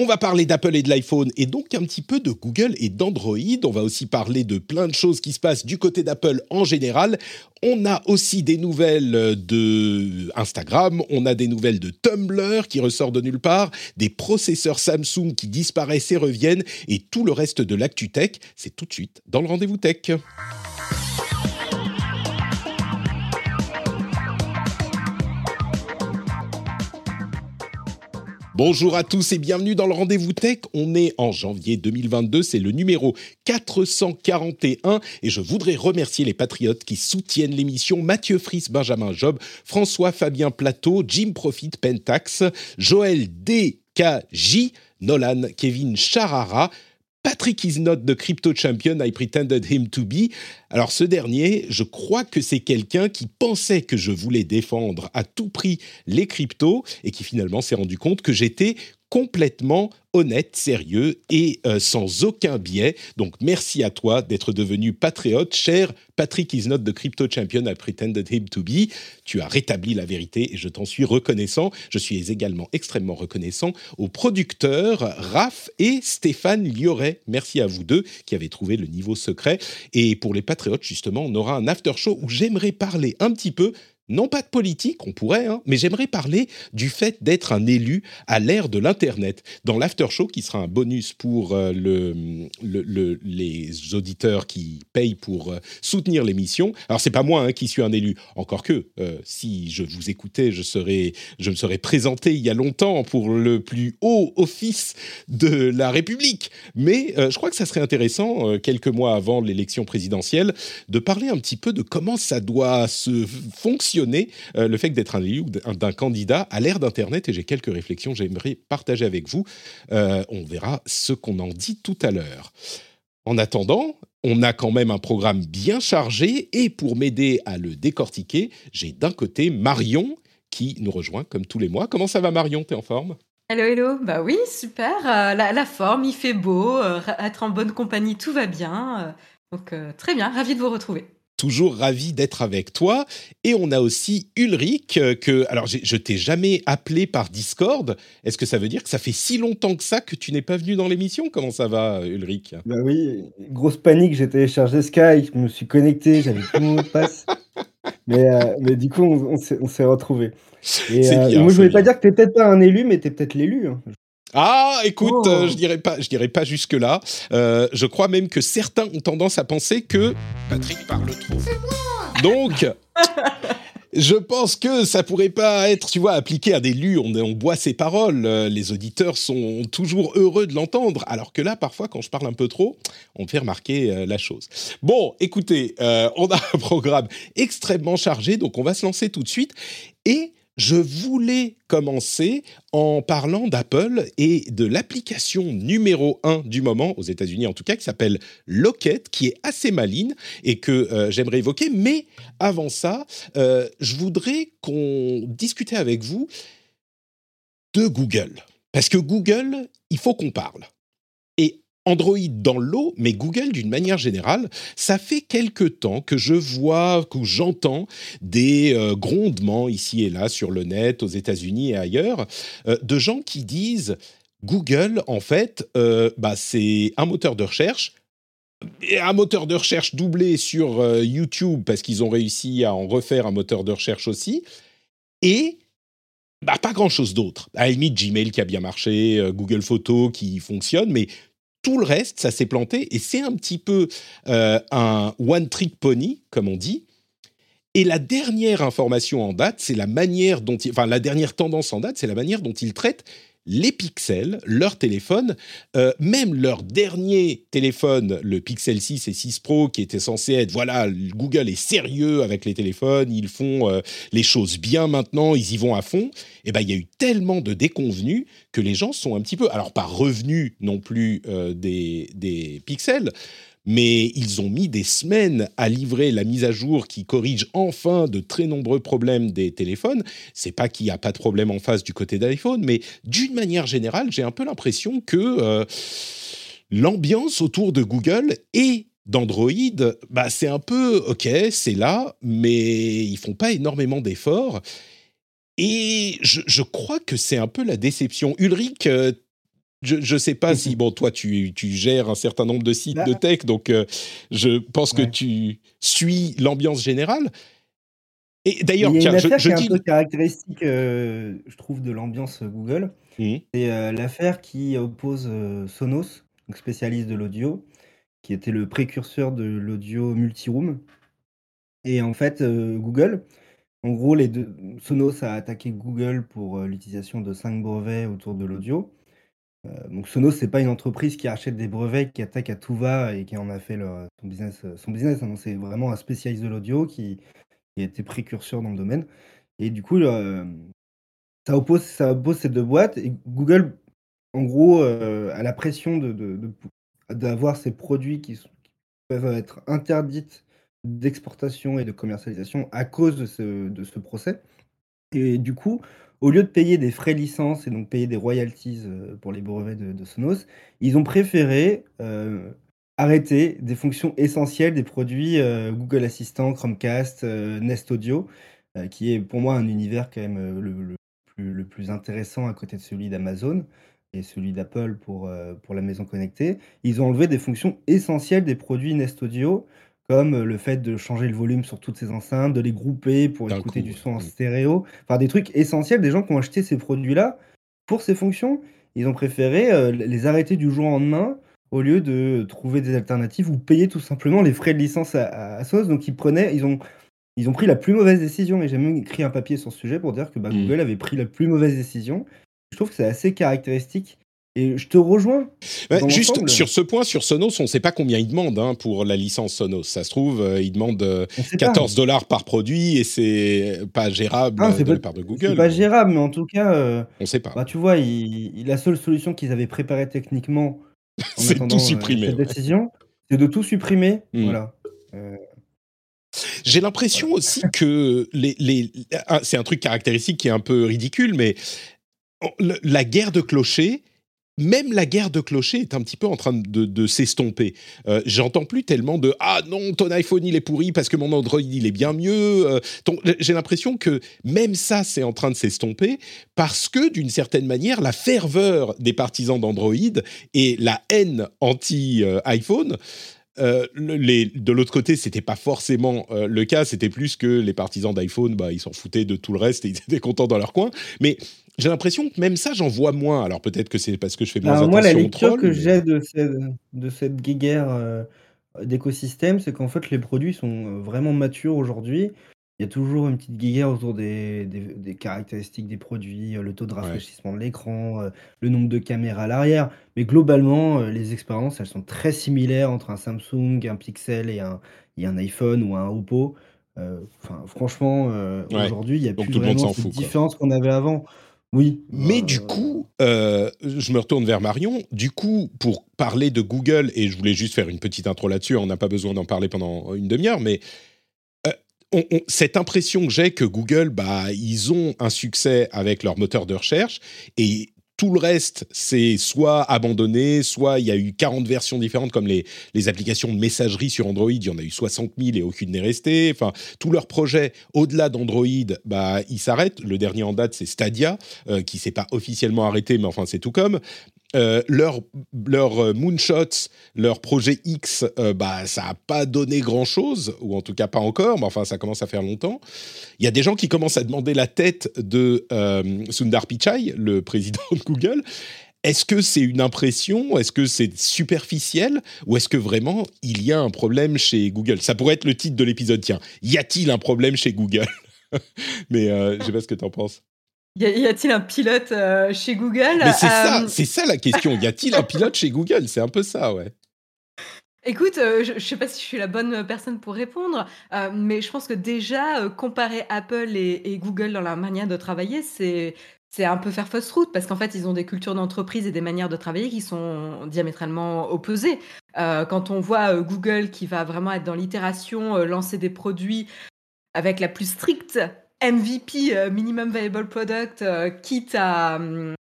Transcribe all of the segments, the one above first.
On va parler d'Apple et de l'iPhone et donc un petit peu de Google et d'Android. On va aussi parler de plein de choses qui se passent du côté d'Apple en général. On a aussi des nouvelles de Instagram, on a des nouvelles de Tumblr qui ressort de nulle part, des processeurs Samsung qui disparaissent et reviennent et tout le reste de l'actu tech. C'est tout de suite dans le rendez-vous tech. Bonjour à tous et bienvenue dans le rendez-vous tech. On est en janvier 2022, c'est le numéro 441 et je voudrais remercier les patriotes qui soutiennent l'émission Mathieu Fris, Benjamin Job, François Fabien Plateau, Jim Profit Pentax, Joël DKJ, Nolan, Kevin Charara, Patrick Isnot de Crypto Champion, I pretended him to be. Alors ce dernier, je crois que c'est quelqu'un qui pensait que je voulais défendre à tout prix les cryptos et qui finalement s'est rendu compte que j'étais complètement honnête, sérieux et euh, sans aucun biais. Donc merci à toi d'être devenu patriote, cher Patrick Isnot de Crypto Champion, I pretended him to be. Tu as rétabli la vérité et je t'en suis reconnaissant. Je suis également extrêmement reconnaissant aux producteurs Raph et Stéphane Lioret. Merci à vous deux qui avez trouvé le niveau secret. Et pour les patriotes, justement, on aura un after show où j'aimerais parler un petit peu non pas de politique, on pourrait, hein, mais j'aimerais parler du fait d'être un élu à l'ère de l'Internet. Dans l'after show, qui sera un bonus pour euh, le, les auditeurs qui payent pour euh, soutenir l'émission. Alors c'est pas moi hein, qui suis un élu, encore que euh, si je vous écoutais, je serais, je me serais présenté il y a longtemps pour le plus haut office de la République. Mais je crois que ça serait intéressant, quelques mois avant l'élection présidentielle, de parler un petit peu de comment ça doit se fonctionner euh, le fait d'être un élu d'un candidat à l'ère d'Internet et j'ai quelques réflexions que j'aimerais partager avec vous. Euh, on verra ce qu'on en dit tout à l'heure. En attendant, on a quand même un programme bien chargé et pour m'aider à le décortiquer, j'ai d'un côté Marion qui nous rejoint comme tous les mois. Comment ça va Marion? T'es en forme? Hello, hello. Bah oui, super. Euh, la, forme, il fait beau. être en bonne compagnie, tout va bien. donc très bien, ravi de vous retrouver toujours ravi d'être avec toi. Et on a aussi Ulrich, euh, que, alors je t'ai jamais appelé par Discord. Est-ce que ça veut dire que ça fait si longtemps que ça que tu n'es pas venu dans l'émission? Comment ça va, Ulrich? Bah oui, grosse panique, j'ai téléchargé Skype, je me suis connecté, j'avais tout mon mot de passe. Mais, euh, mais du coup, on, on s'est retrouvés. Et, euh, moi, je voulais pas dire que tu peut-être pas un élu, mais tu es peut-être l'élu. Hein. Ah, écoute, euh, oh. je dirais pas, je dirais pas jusque là. Euh, je crois même que certains ont tendance à penser que Patrick parle trop. Donc, je pense que ça pourrait pas être, tu vois, appliqué à des lus. On, on boit ses paroles. Euh, les auditeurs sont toujours heureux de l'entendre. Alors que là, parfois, quand je parle un peu trop, on me fait remarquer la chose. Bon, écoutez, on a un programme extrêmement chargé, donc on va se lancer tout de suite. Et je voulais commencer en parlant d'Apple et de l'application numéro un du moment, aux États-Unis en tout cas, qui s'appelle Locket, qui est assez maligne et que euh, j'aimerais évoquer. Mais avant ça, euh, je voudrais qu'on discute avec vous de Google. Parce que Google, il faut qu'on parle. Android dans l'eau, mais Google d'une manière générale, ça fait quelque temps que je vois, que j'entends des euh, grondements ici et là sur le net, aux États-Unis et ailleurs, euh, de gens qui disent Google, en fait, euh, bah, c'est un moteur de recherche. Un moteur de recherche doublé sur YouTube parce qu'ils ont réussi à en refaire un moteur de recherche aussi. Et bah, pas grand-chose d'autre. À la limite, Gmail qui a bien marché, Google Photos qui fonctionne, mais Tout le reste, ça s'est planté et c'est un petit peu euh, un one trick pony, comme on dit. Et la dernière information en date, c'est la manière dont, il, enfin la dernière tendance en date, c'est la manière dont ils traitent les pixels, leur téléphone, euh, même leur dernier téléphone, le Pixel 6 et 6 Pro, qui était censé être, voilà, Google est sérieux avec les téléphones, ils font euh, les choses bien maintenant, ils y vont à fond. Et eh ben, il y a eu tellement de déconvenus que les gens sont un petit peu, alors pas revenus non plus euh, des, des pixels, mais ils ont mis des semaines à livrer la mise à jour qui corrige enfin de très nombreux problèmes des téléphones. C'est pas qu'il n'y a pas de problème en face du côté d'iPhone, mais d'une manière générale, j'ai un peu l'impression que euh, l'ambiance autour de Google et d'Android, bah, c'est un peu ok, c'est là, mais ils font pas énormément d'efforts. Et je, je, crois que c'est un peu la déception. Ulrich, euh, je ne sais pas si, bon, toi, tu, tu, gères un certain nombre de sites de bah. tech, donc euh, je pense que tu suis l'ambiance générale. Et d'ailleurs, tiens, je, je qui est un peu caractéristique, euh, je trouve, de l'ambiance Google. Mmh. C'est euh, l'affaire qui oppose Sonos, donc spécialiste de l'audio, qui était le précurseur de l'audio multiroom. Et en fait, Google, en gros, les deux, Sonos a attaqué Google pour l'utilisation de cinq brevets autour de l'audio. Euh, donc Sonos, c'est pas une entreprise qui achète des brevets, qui attaque à tout va et qui en a fait son business, euh, son business. Hein. c'est vraiment un spécialiste de l'audio qui, a été précurseur dans le domaine. Et du coup, euh, ça, oppose, ces deux boîtes. Et Google, en gros, a la pression d'avoir ces produits qui, peuvent être interdites d'exportation et de commercialisation à cause de ce, de ce procès. Et du coup, au lieu de payer des frais licence et donc payer des royalties euh, pour les brevets de, Sonos, ils ont préféré euh, arrêter des fonctions essentielles des produits euh, Google Assistant, Chromecast, Nest Audio, qui est pour moi un univers quand même le, plus, le plus intéressant à côté de celui d'Amazon et celui d'Apple pour, pour la maison connectée. Ils ont enlevé des fonctions essentielles des produits Nest Audio comme le fait de changer le volume sur toutes ces enceintes, de les grouper pour écouter du son en stéréo. Enfin, des trucs essentiels. Des gens qui ont acheté ces produits-là pour ces fonctions, ils ont préféré euh, les arrêter du jour au lendemain au lieu de trouver des alternatives ou payer tout simplement les frais de licence à, à, SOS. Donc, ils prenaient, ils ont, ils ont pris la plus mauvaise décision. Et j'ai même écrit un papier sur ce sujet pour dire que bah, mmh. Google avait pris la plus mauvaise décision. Je trouve que c'est assez caractéristique et je te rejoins. juste sur ce point, sur Sonos, on ne sait pas combien ils demandent hein, pour la licence Sonos. Ça se trouve, euh, ils demandent 14 euh, dollars par produit et c'est pas gérable ah, de la part de Google. C'est pas gérable, mais en tout cas, euh, on sait pas. Bah, tu vois, la seule solution qu'ils avaient préparée techniquement, c'est de tout supprimer. Cette décision, c'est de tout supprimer. Hmm. Voilà. J'ai l'impression aussi que les, les... Ah, c'est un truc caractéristique qui est un peu ridicule, mais la guerre de clochers même la guerre de clochers est un petit peu en train de, s'estomper. Euh, j'entends plus tellement de ah non ton iPhone il est pourri parce que mon Android il est bien mieux. Euh, j'ai l'impression que même ça c'est en train de s'estomper parce que d'une certaine manière la ferveur des partisans d'Android et la haine anti iPhone euh, de l'autre côté, c'était pas forcément le cas. C'était plus que les partisans d'iPhone, bah, ils s'en foutaient de tout le reste et ils étaient contents dans leur coin. Mais j'ai l'impression que même ça, j'en vois moins. Alors peut-être que c'est parce que je fais moins attention Moi, la lecture que j'ai de cette, de cette guéguerre euh, d'écosystème, c'est qu'en fait, les produits sont euh, vraiment matures aujourd'hui. Il y a toujours une petite guéguerre autour des, des, caractéristiques des produits, euh, le taux de rafraîchissement de l'écran, le nombre de caméras à l'arrière. Mais globalement, les expériences, elles sont très similaires entre un Samsung, un Pixel et un, et un iPhone ou un Oppo. Enfin, franchement, aujourd'hui, il n'y a plus vraiment cette différence qu'on avait avant. Oui. Mais du coup, euh, je me retourne vers Marion. Du coup, pour parler de Google, et je voulais juste faire une petite intro là-dessus, on n'a pas besoin d'en parler pendant une demi-heure, mais euh, cette impression que j'ai que Google, bah, ils ont un succès avec leur moteur de recherche et tout le reste, c'est soit abandonné, soit il y a eu 40 versions différentes, comme les, applications de messagerie sur Android, il y en a eu 60 000 et aucune n'est restée. Enfin, tous leurs projets, au-delà d'Android, bah, ils s'arrêtent. Le dernier en date, c'est Stadia, euh, qui s'est pas officiellement arrêté, mais enfin, c'est tout comme. Euh, leur, leur euh, moonshots, leur projet X, euh, bah, ça n'a pas donné grand-chose, ou en tout cas pas encore, mais enfin ça commence à faire longtemps. Il y a des gens qui commencent à demander la tête de Sundar Pichai, le président de Google. Est-ce que c'est une impression? Est-ce que c'est superficiel? Ou est-ce que vraiment il y a un problème chez Google? Ça pourrait être le titre de l'épisode. Tiens, y a-t-il un problème chez Google? Mais euh, je sais pas ce que tu en penses. Y a-t-il un pilote euh, chez Google? Mais c'est ça, c'est ça la question. Y a-t-il un pilote chez Google? C'est un peu ça, ouais. Écoute, euh, je ne sais pas si je suis la bonne personne pour répondre, euh, mais je pense que déjà, euh, comparer Apple et, Google dans la manière de travailler, c'est, c'est un peu faire fausse route parce qu'en fait, ils ont des cultures d'entreprise et des manières de travailler qui sont diamétralement opposées. quand on voit Google qui va vraiment être dans l'itération, lancer des produits avec la plus stricte MVP, Minimum Viable Product, quitte à, hum,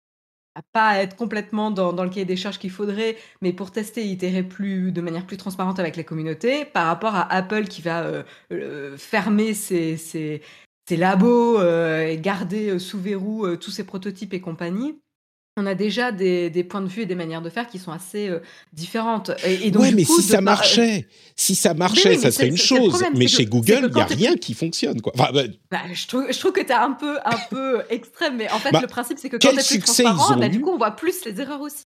à pas être complètement dans, le cahier des charges qu'il faudrait, mais pour tester itérer plus, de manière plus transparente avec la communauté, par rapport à Apple qui va euh, euh, fermer ses, ses, labos euh, et garder sous verrou tous ses prototypes et compagnie on a déjà des, points de vue et des manières de faire qui sont assez euh, différentes. Et, ouais, mais si ça marchait, si ça marchait, ça serait une chose. mais chez Google, il n'y a rien qui fonctionne. Quoi. Bah, bah, je, trouve, je trouve que tu es un peu, un peu extrême, mais en fait, bah, le principe, c'est que quand tu es plus transparent, du coup, on voit plus les erreurs aussi.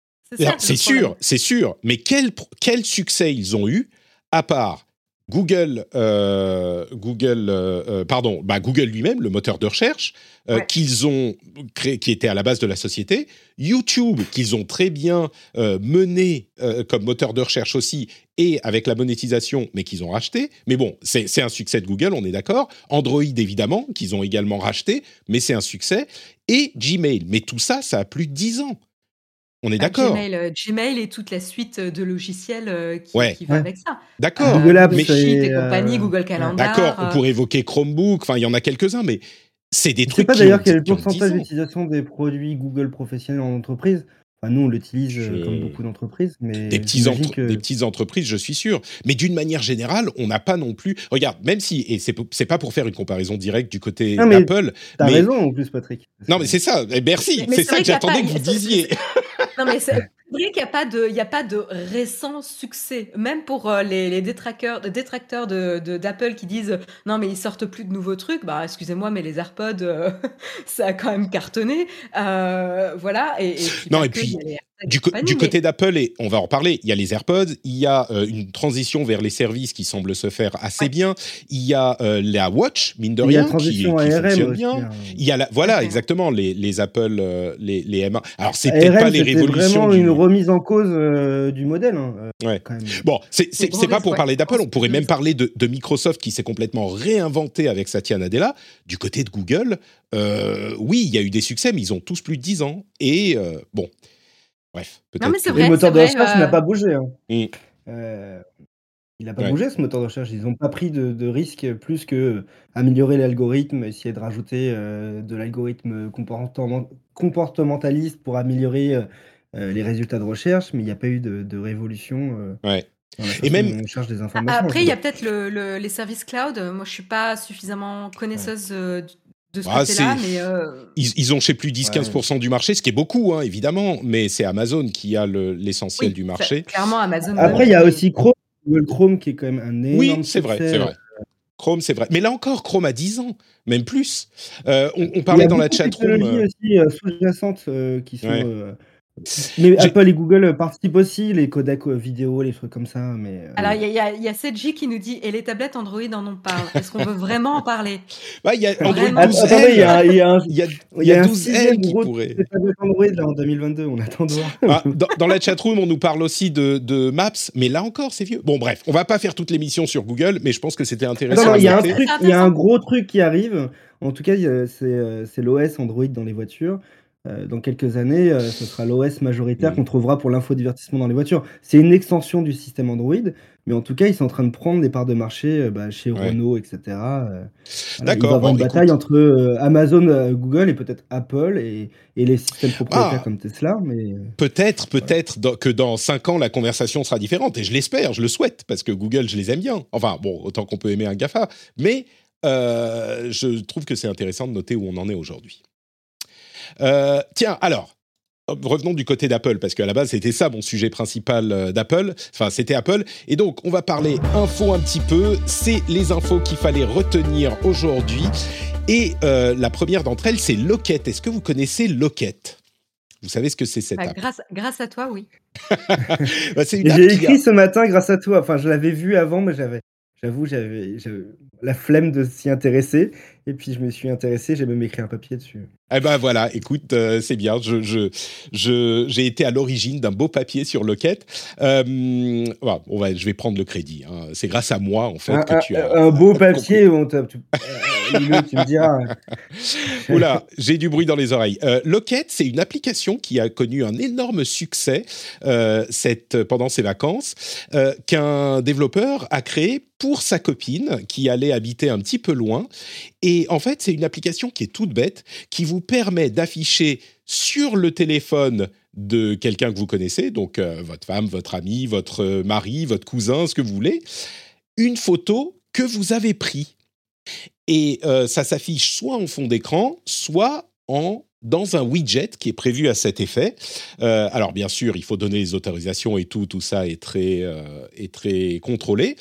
C'est sûr, c'est sûr. Mais quel, quel succès ils ont eu, à part Google, euh, Google, euh, euh, pardon, bah Google lui-même, le moteur de recherche qu'ils ont créé, qui était à la base de la société, YouTube qu'ils ont très bien mené comme moteur de recherche aussi et avec la monétisation, mais qu'ils ont racheté. Mais bon, c'est un succès de Google, on est d'accord. Android évidemment qu'ils ont également racheté, mais c'est un succès. Et Gmail, mais tout ça, ça a plus de 10 ans. On est bah, d'accord. Gmail, euh, Gmail, et toute la suite euh, de logiciels euh, qui, va avec ça. D'accord. Google Apps et compagnie, Google Calendar. D'accord. On pourrait évoquer Chromebook. Enfin, il y en a quelques-uns, mais c'est des trucs. Je sais pas d'ailleurs quel est le pourcentage d'utilisation des produits Google professionnels en entreprise. Enfin, nous, on l'utilise comme beaucoup d'entreprises, mais des, petits des petites entreprises, je suis sûr. Mais d'une manière générale, on n'a pas non plus. Regarde, même si et c'est pas pour faire une comparaison directe du côté d'Apple. T'as mais... raison en plus, Patrick. Non, mais c'est ça. Et merci. C'est ça que j'attendais que vous disiez. Non, mais c'est vrai qu'il n'y a, pas de, il a pas de récent succès. Même pour euh, les, les détracteurs, détracteurs d'Apple de, d'Apple qui disent non, mais ils sortent plus de nouveaux trucs. Bah, excusez-moi, mais les AirPods, euh, ça a quand même cartonné. Euh, voilà. Et, non, et puis, du, côté d'Apple, et on va en reparler, il y a les AirPods, il y a euh, une transition vers les services qui semble se faire assez bien, il y a euh, la Watch, mine de rien, qui, qui fonctionne bien. Hein. Il y a la, voilà, exactement, les, les Apple, euh, les, les M1. Alors, c'est peut-être pas les révolutions. vraiment une remise en cause du modèle. Hein, ouais. Bon, c'est pas pour parler d'Apple, on pourrait même parler de, de Microsoft qui s'est complètement réinventé avec Satya Nadella. Du côté de Google, oui, il y a eu des succès, mais ils ont tous plus de 10 ans. Et bon. Bref, peut-être. Le moteur de recherche n'a pas bougé. Hein. Mmh. Euh, il n'a pas bougé ce moteur de recherche. Ils n'ont pas pris de, de risque plus que améliorer l'algorithme, essayer de rajouter euh, de l'algorithme comportementaliste pour améliorer euh, les résultats de recherche, mais il n'y a pas eu de, révolution. ouais. Et même on cherche des informations. Après, il y a peut-être le, les services cloud. Moi, je suis pas suffisamment connaisseuse de ce ah, côté-là, mais euh, ils, ont chez plus 10-15% du marché, ce qui est beaucoup, hein, évidemment, mais c'est Amazon qui a l'essentiel du marché. Clairement, Amazon. Après, il y a aussi Chrome, Google Chrome qui est quand même un énorme Oui, c'est vrai, c'est vrai. Chrome, c'est vrai. Mais là encore, Chrome a 10 ans, même plus. Euh, on, parlait dans la chatroom. Il y a euh, aussi euh, sous-jacentes qui sont mais Apple et Google participent aussi, les codecs vidéo, les trucs comme ça. Mais, euh, Alors, il y, a, y a Sedji qui nous dit Et les tablettes Android en ont pas Est-ce qu'on veut vraiment en parler bah, Il y a Android 12 il y a, y a, un, y a, y a 12 L qui pourrait. Android là, en 2022, on attend de voir. Ah, dans, dans, la chatroom, on nous parle aussi de, de Maps, mais là encore, c'est vieux. Bon, bref, on va pas faire toute l'émission sur Google, mais je pense que c'était intéressant. Il y, a un truc, y a un gros truc qui arrive. En tout cas, euh, c'est l'OS Android dans les voitures. Euh, dans quelques années, euh, ce sera l'OS majoritaire qu'on trouvera pour l'infodivertissement dans les voitures. C'est une extension du système Android, mais en tout cas, ils sont en train de prendre des parts de marché euh, bah, chez Renault, etc. D'accord. il va y avoir une bataille entre Amazon, Google et peut-être Apple et, les systèmes propriétaires ah. comme Tesla. Mais peut-être, peut-être que dans 5 ans, la conversation sera différente. Et je l'espère, je le souhaite, parce que Google, je les aime bien. Enfin, bon, autant qu'on peut aimer un GAFA. Mais je trouve que c'est intéressant de noter où on en est aujourd'hui. Euh, tiens, alors, revenons du côté d'Apple, parce qu'à la base, c'était ça mon sujet principal euh, d'Apple. Enfin, c'était Apple. Et donc, on va parler info un petit peu. C'est les infos qu'il fallait retenir aujourd'hui. Et euh, la première d'entre elles, c'est Locket. Est-ce que vous connaissez Locket Vous savez ce que c'est cette bah, app? grâce, grâce à toi, oui. bah, J'ai écrit ce matin grâce à toi. Enfin, je l'avais vu avant, mais j'avais J'avoue, j'avais la flemme de s'y intéresser. Et puis, je me suis intéressé, j'ai même écrit un papier dessus. Eh ben voilà, écoute, euh, c'est bien. Je, je, je, j'ai été à l'origine d'un beau papier sur Locket. Euh, on va, je vais prendre le crédit. Hein. C'est grâce à moi, en fait, que tu as. Un beau papier, on tu, tu, me diras. Oula, j'ai du bruit dans les oreilles. Euh, Locket, c'est une application qui a connu un énorme succès euh, cette, pendant ses vacances, euh, qu'un développeur a créé pour sa copine qui allait habiter un petit peu loin. Et en fait, c'est une application qui est toute bête, qui vous permet d'afficher sur le téléphone de quelqu'un que vous connaissez, donc euh, votre femme, votre ami, votre mari, votre cousin, ce que vous voulez, une photo que vous avez prise. Et euh, ça s'affiche soit en fond d'écran, soit en dans un widget qui est prévu à cet effet. Euh, alors bien sûr, il faut donner les autorisations et tout, tout ça est très, est très contrôlé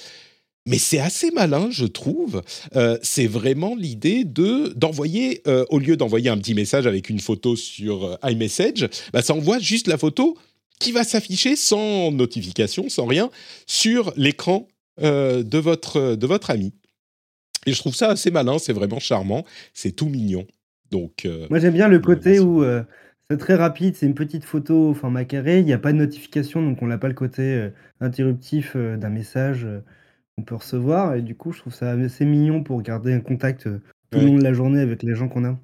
mais c'est assez malin, je trouve. Euh, c'est vraiment l'idée de d'envoyer, euh, au lieu d'envoyer un petit message avec une photo sur euh, iMessage, bah, ça envoie juste la photo qui va s'afficher sans notification, sans rien, sur l'écran de, votre, de votre ami. Et je trouve ça assez malin, c'est vraiment charmant, c'est tout mignon. Donc, Moi j'aime bien le côté où c'est très rapide, c'est une petite photo au format carré, il n'y a pas de notification, donc on n'a pas le côté interruptif d'un message on peut recevoir. Et du coup, je trouve ça assez mignon pour garder un contact euh, tout le long de la journée avec les gens qu'on a.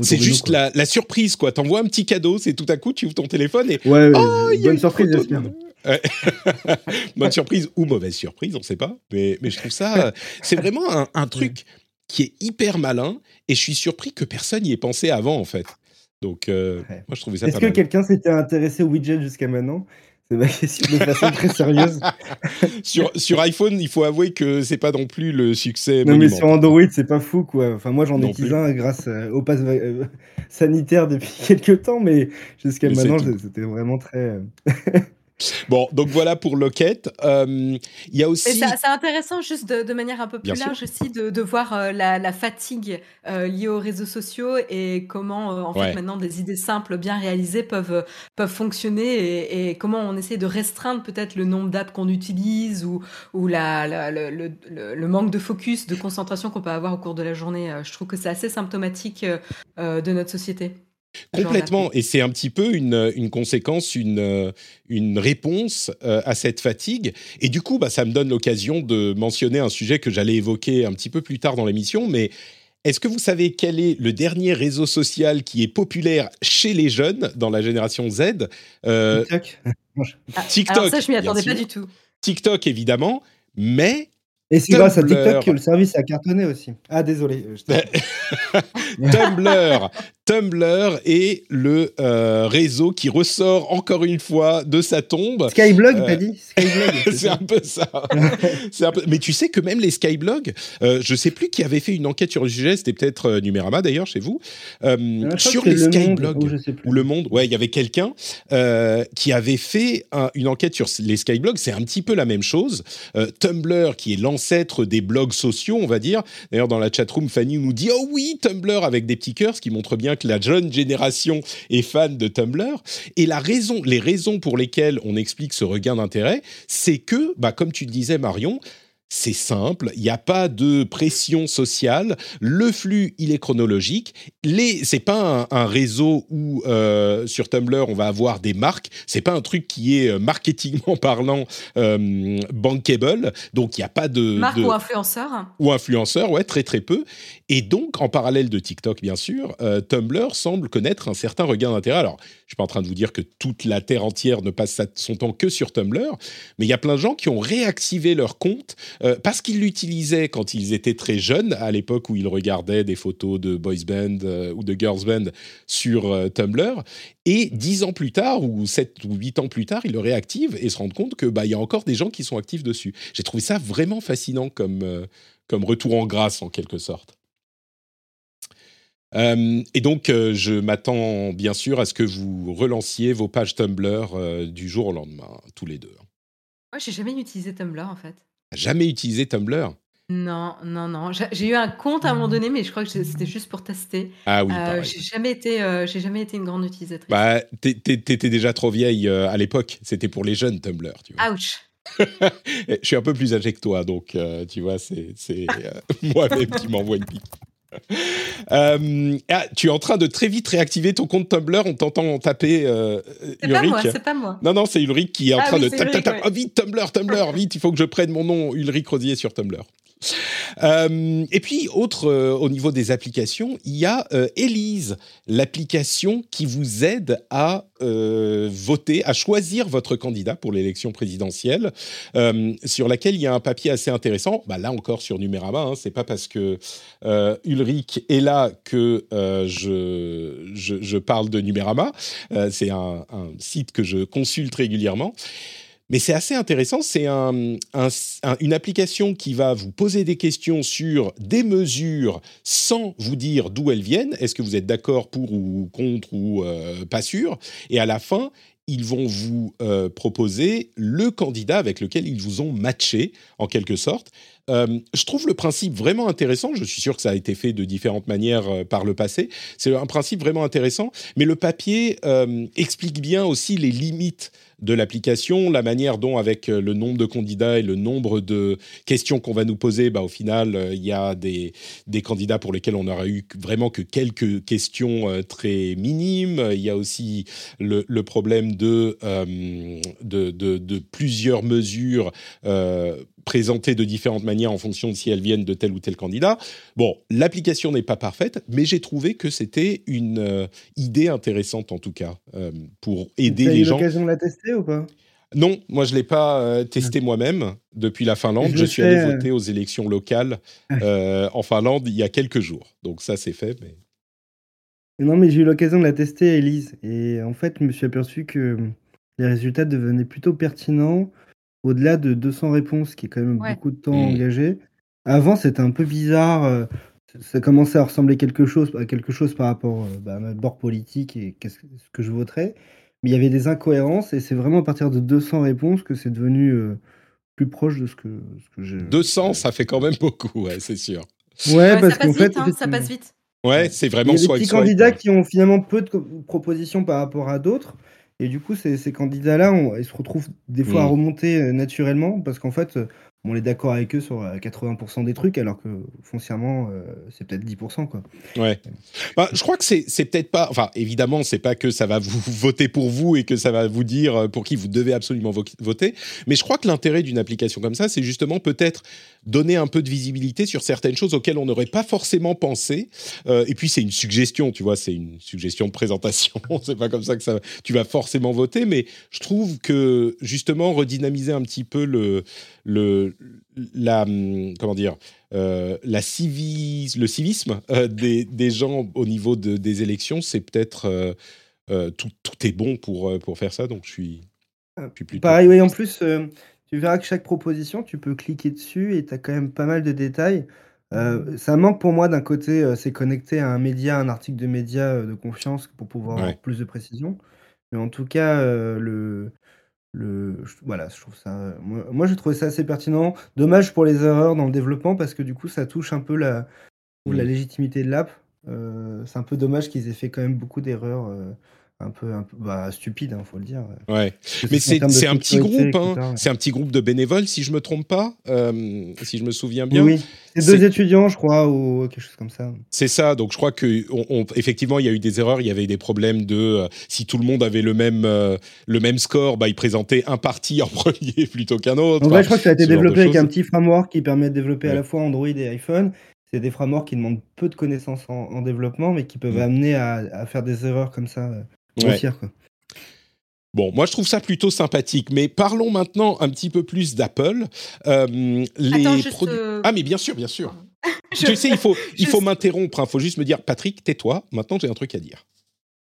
C'est juste la, surprise, quoi. T'envoies un petit cadeau, c'est tout à coup, tu ouvres ton téléphone et. Ouais, oh, bonne surprise, j'espère. bonne surprise ou mauvaise surprise, on ne sait pas. Mais, mais je trouve ça. C'est vraiment un, truc qui est hyper malin et je suis surpris que personne n'y ait pensé avant, en fait. Donc, euh, moi, je trouvais ça Est-ce que quelqu'un s'était intéressé au widget jusqu'à maintenant? C'est ma question de façon très sérieuse. sur, sur iPhone, il faut avouer que c'est pas non plus le succès. Non, mais sur Android, c'est pas fou, quoi. Enfin, moi, j'en utilise un grâce euh, au pass euh, sanitaire depuis quelques temps, mais jusqu'à maintenant, c'était vraiment très. Bon, donc voilà pour Locket. Euh, il y a aussi. C'est intéressant, juste de, manière un peu plus large aussi, de, voir euh, la, fatigue euh, liée aux réseaux sociaux et comment, en fait, maintenant, des idées simples, bien réalisées peuvent, peuvent fonctionner et, comment on essaie de restreindre peut-être le nombre d'apps qu'on utilise ou, ou la, le, le, manque de focus, de concentration qu'on peut avoir au cours de la journée. Je trouve que c'est assez symptomatique de notre société. Complètement, et c'est un petit peu une, une conséquence, une, une réponse euh, à cette fatigue. Et du coup, bah, ça me donne l'occasion de mentionner un sujet que j'allais évoquer un petit peu plus tard dans l'émission, mais est-ce que vous savez quel est le dernier réseau social qui est populaire chez les jeunes dans la génération Z? Euh, TikTok. TikTok. Alors ça, je m'y attendais pas du tout. TikTok, évidemment, mais et c'est grâce à TikTok que le service a cartonné aussi. Ah, désolé. Tumblr. Tumblr est le euh, réseau qui ressort encore une fois de sa tombe. Skyblog, euh, t'as dit Skyblog. c'est un peu ça. un peu... Mais tu sais que même les Skyblogs, euh, je sais plus qui avait fait une enquête sur le sujet, c'était peut-être euh, Numérama d'ailleurs chez vous, euh, sur les Skyblogs ou Le Monde. Ouais, il y avait quelqu'un qui avait fait une enquête sur les Skyblogs. C'est un petit peu la même chose. Tumblr, qui est l'ancêtre des blogs sociaux, on va dire. D'ailleurs, dans la chatroom, Fanny nous dit Oh oui, Tumblr avec des petits cœurs, ce qui montre bien que la jeune génération est fan de Tumblr. Et la raison, les raisons pour lesquelles on explique ce regain d'intérêt, c'est que, bah, comme tu le disais, Marion, c'est simple, il n'y a pas de pression sociale, le flux il est chronologique. Les, c'est pas un, réseau où euh, sur Tumblr on va avoir des marques, c'est pas un truc qui est euh, marketingment parlant euh, bankable, donc il n'y a pas de marque ou influenceur? Ou influenceur, ouais très très peu. Et donc en parallèle de TikTok bien sûr, Tumblr semble connaître un certain regain d'intérêt. Alors je suis pas en train de vous dire que toute la terre entière ne passe son temps que sur Tumblr, mais il y a plein de gens qui ont réactivé leur compte euh, parce qu'ils l'utilisaient quand ils étaient très jeunes, à l'époque où ils regardaient des photos de boys band euh, ou de girls band sur euh, Tumblr, et dix ans plus tard, ou sept ou huit ans plus tard, ils le réactivent et se rendent compte que bah il y a encore des gens qui sont actifs dessus. J'ai trouvé ça vraiment fascinant comme comme retour en grâce en quelque sorte. Et donc, je m'attends bien sûr à ce que vous relanciez vos pages Tumblr du jour au lendemain, tous les deux. Moi, j'ai jamais utilisé Tumblr en fait jamais utilisé Tumblr? Non, non, non. J'ai eu un compte à un moment donné, mais je crois que c'était juste pour tester. Ah oui, j'ai jamais été, j'ai jamais été une grande utilisatrice. Bah, t'étais déjà trop vieille à l'époque. C'était pour les jeunes Tumblr, tu vois. Ouch. je suis un peu plus âgé que toi, donc tu vois, c'est moi-même qui m'envoie une pique. Euh, ah, tu es en train de très vite réactiver ton compte Tumblr, on t'entend taper euh, C'est pas moi, c'est pas moi. Non, non, c'est Ulrich qui est en ah train de... taper. oh, vite, Tumblr, Tumblr, vite, il faut que je prenne mon nom, Ulrich Rosier sur Tumblr. Euh, et puis, autre, euh, au niveau des applications, il y a euh, Elise, l'application qui vous aide à voter, à choisir votre candidat pour l'élection présidentielle, sur laquelle il y a un papier assez intéressant. Bah, là encore sur Numérama, hein, c'est pas parce que Ulrich est là que je, je, parle de Numérama. c'est un, site que je consulte régulièrement. Mais c'est assez intéressant. C'est un, une application qui va vous poser des questions sur des mesures sans vous dire d'où elles viennent. Est-ce que vous êtes d'accord pour ou contre ou euh, pas sûr? Et à la fin, ils vont vous euh, proposer le candidat avec lequel ils vous ont matché, en quelque sorte. Euh, je trouve le principe vraiment intéressant. Je suis sûr que ça a été fait de différentes manières par le passé. C'est un principe vraiment intéressant. Mais le papier explique bien aussi les limites de l'application, la manière dont, avec euh, le nombre de candidats et le nombre de questions qu'on va nous poser, bah, au final, euh, il y a des, candidats pour lesquels on n'aura eu vraiment que quelques questions euh, très minimes. Il y a aussi le, problème de, plusieurs mesures présentées de différentes manières en fonction de si elles viennent de tel ou tel candidat. Bon, l'application n'est pas parfaite, mais j'ai trouvé que c'était une euh, idée intéressante en tout cas euh, pour aider les gens. Tu as eu l'occasion de la tester ou pas? Non, moi je ne l'ai pas euh, testé moi-même depuis la Finlande. Je, suis allé voter aux élections locales en Finlande il y a quelques jours. Donc ça c'est fait. Mais... Non mais j'ai eu l'occasion de la tester Elise. Et en fait je me suis aperçu que les résultats devenaient plutôt pertinents au-delà de 200 réponses, qui est quand même beaucoup de temps mmh. engagé. Avant, c'était un peu bizarre. Euh, ça commençait à ressembler quelque chose, à quelque chose par rapport euh, bah, à notre bord politique et ce que je voterais. Mais il y avait des incohérences et c'est vraiment à partir de 200 réponses que c'est devenu euh, plus proche de ce que, ce que j'ai. 200, ça fait quand même beaucoup, ouais, c'est sûr. Ouais, parce qu'en fait. Hein, ça passe vite. Ouais, c'est vraiment Il y a des petits candidats qui ont finalement peu de propositions par rapport à d'autres. Et du coup, ces, ces candidats-là, ils se retrouvent des fois à mmh. remonter euh, naturellement parce qu'en fait, euh, on est d'accord avec eux sur 80% euh, des trucs, alors que foncièrement, c'est peut-être 10%. Quoi. Ouais. Bah, je crois que c'est, peut-être pas. Enfin, évidemment, c'est pas que ça va vous voter pour vous et que ça va vous dire pour qui vous devez absolument voter. Mais je crois que l'intérêt d'une application comme ça, c'est justement peut-être donner un peu de visibilité sur certaines choses auxquelles on n'aurait pas forcément pensé. Euh, et puis c'est une suggestion, tu vois, c'est une suggestion de présentation. c'est pas comme ça que tu vas forcément voter, mais je trouve que justement redynamiser un petit peu le, le, la, comment dire, euh, la civis, le civisme euh, des, des, gens au niveau de, des élections, c'est peut-être tout, tout, est bon pour pour faire ça. Donc je suis, je suis plutôt. Pareil, oui. En plus tu verras que chaque proposition, tu peux cliquer dessus et tu as quand même pas mal de détails. Euh, ça manque pour moi d'un côté, euh, c'est connecté à un média, un article de média euh, de confiance pour pouvoir avoir plus de précision. Mais en tout cas, le, le, voilà, je trouve ça, moi, moi, j'ai trouvé ça assez pertinent. Dommage pour les erreurs dans le développement parce que du coup, ça touche un peu la, la mmh. légitimité de l'app. c'est un peu dommage qu'ils aient fait quand même beaucoup d'erreurs un peu, un peu bah, stupide, il hein, faut le dire. Ouais. Mais c'est un petit groupe, hein. c'est un petit groupe de bénévoles, si je me trompe pas, euh, si je me souviens bien. Oui, c'est deux étudiants, je crois, ou quelque chose comme ça. C'est ça. Donc je crois que on, effectivement, il y a eu des erreurs, il y avait des problèmes de euh, si tout le monde avait le même euh, le même score, bah ils présentaient un parti en premier plutôt qu'un autre. je crois que ça a été développé avec un petit framework qui permet de développer à la fois Android et iPhone. C'est des frameworks qui demandent peu de connaissances en, développement, mais qui peuvent mm. amener à, à, faire des erreurs comme ça Bon, moi je trouve ça plutôt sympathique, mais parlons maintenant un petit peu plus d'Apple. Euh, les euh, Ah mais bien sûr, bien sûr. je... Tu sais, il faut, il faut m'interrompre. Il hein. faut juste me dire, Patrick, tais-toi. Maintenant, j'ai un truc à dire.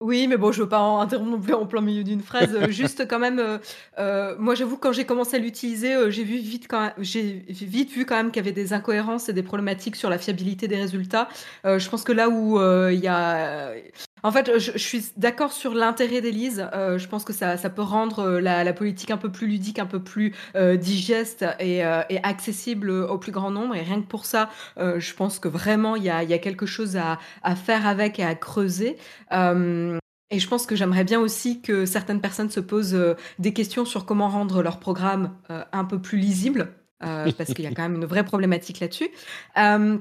Oui, mais bon, je veux pas en interrompre non plus en plein milieu d'une phrase. Euh, juste quand même, moi j'avoue quand j'ai commencé à l'utiliser, j'ai vu vite quand j'ai vite vu quand même qu'il y avait des incohérences et des problématiques sur la fiabilité des résultats. je pense que là où il y a En fait, je, suis d'accord sur l'intérêt d'Élise. Euh, je pense que ça, peut rendre euh, la, politique un peu plus ludique, un peu plus euh, digeste et, accessible au plus grand nombre. Et rien que pour ça, je pense que vraiment, il y a, quelque chose à, faire avec et à creuser. et je pense que j'aimerais bien aussi que certaines personnes se posent des questions sur comment rendre leur programme un peu plus lisible. Euh, parce qu'il y a quand même une vraie problématique là-dessus. Euh,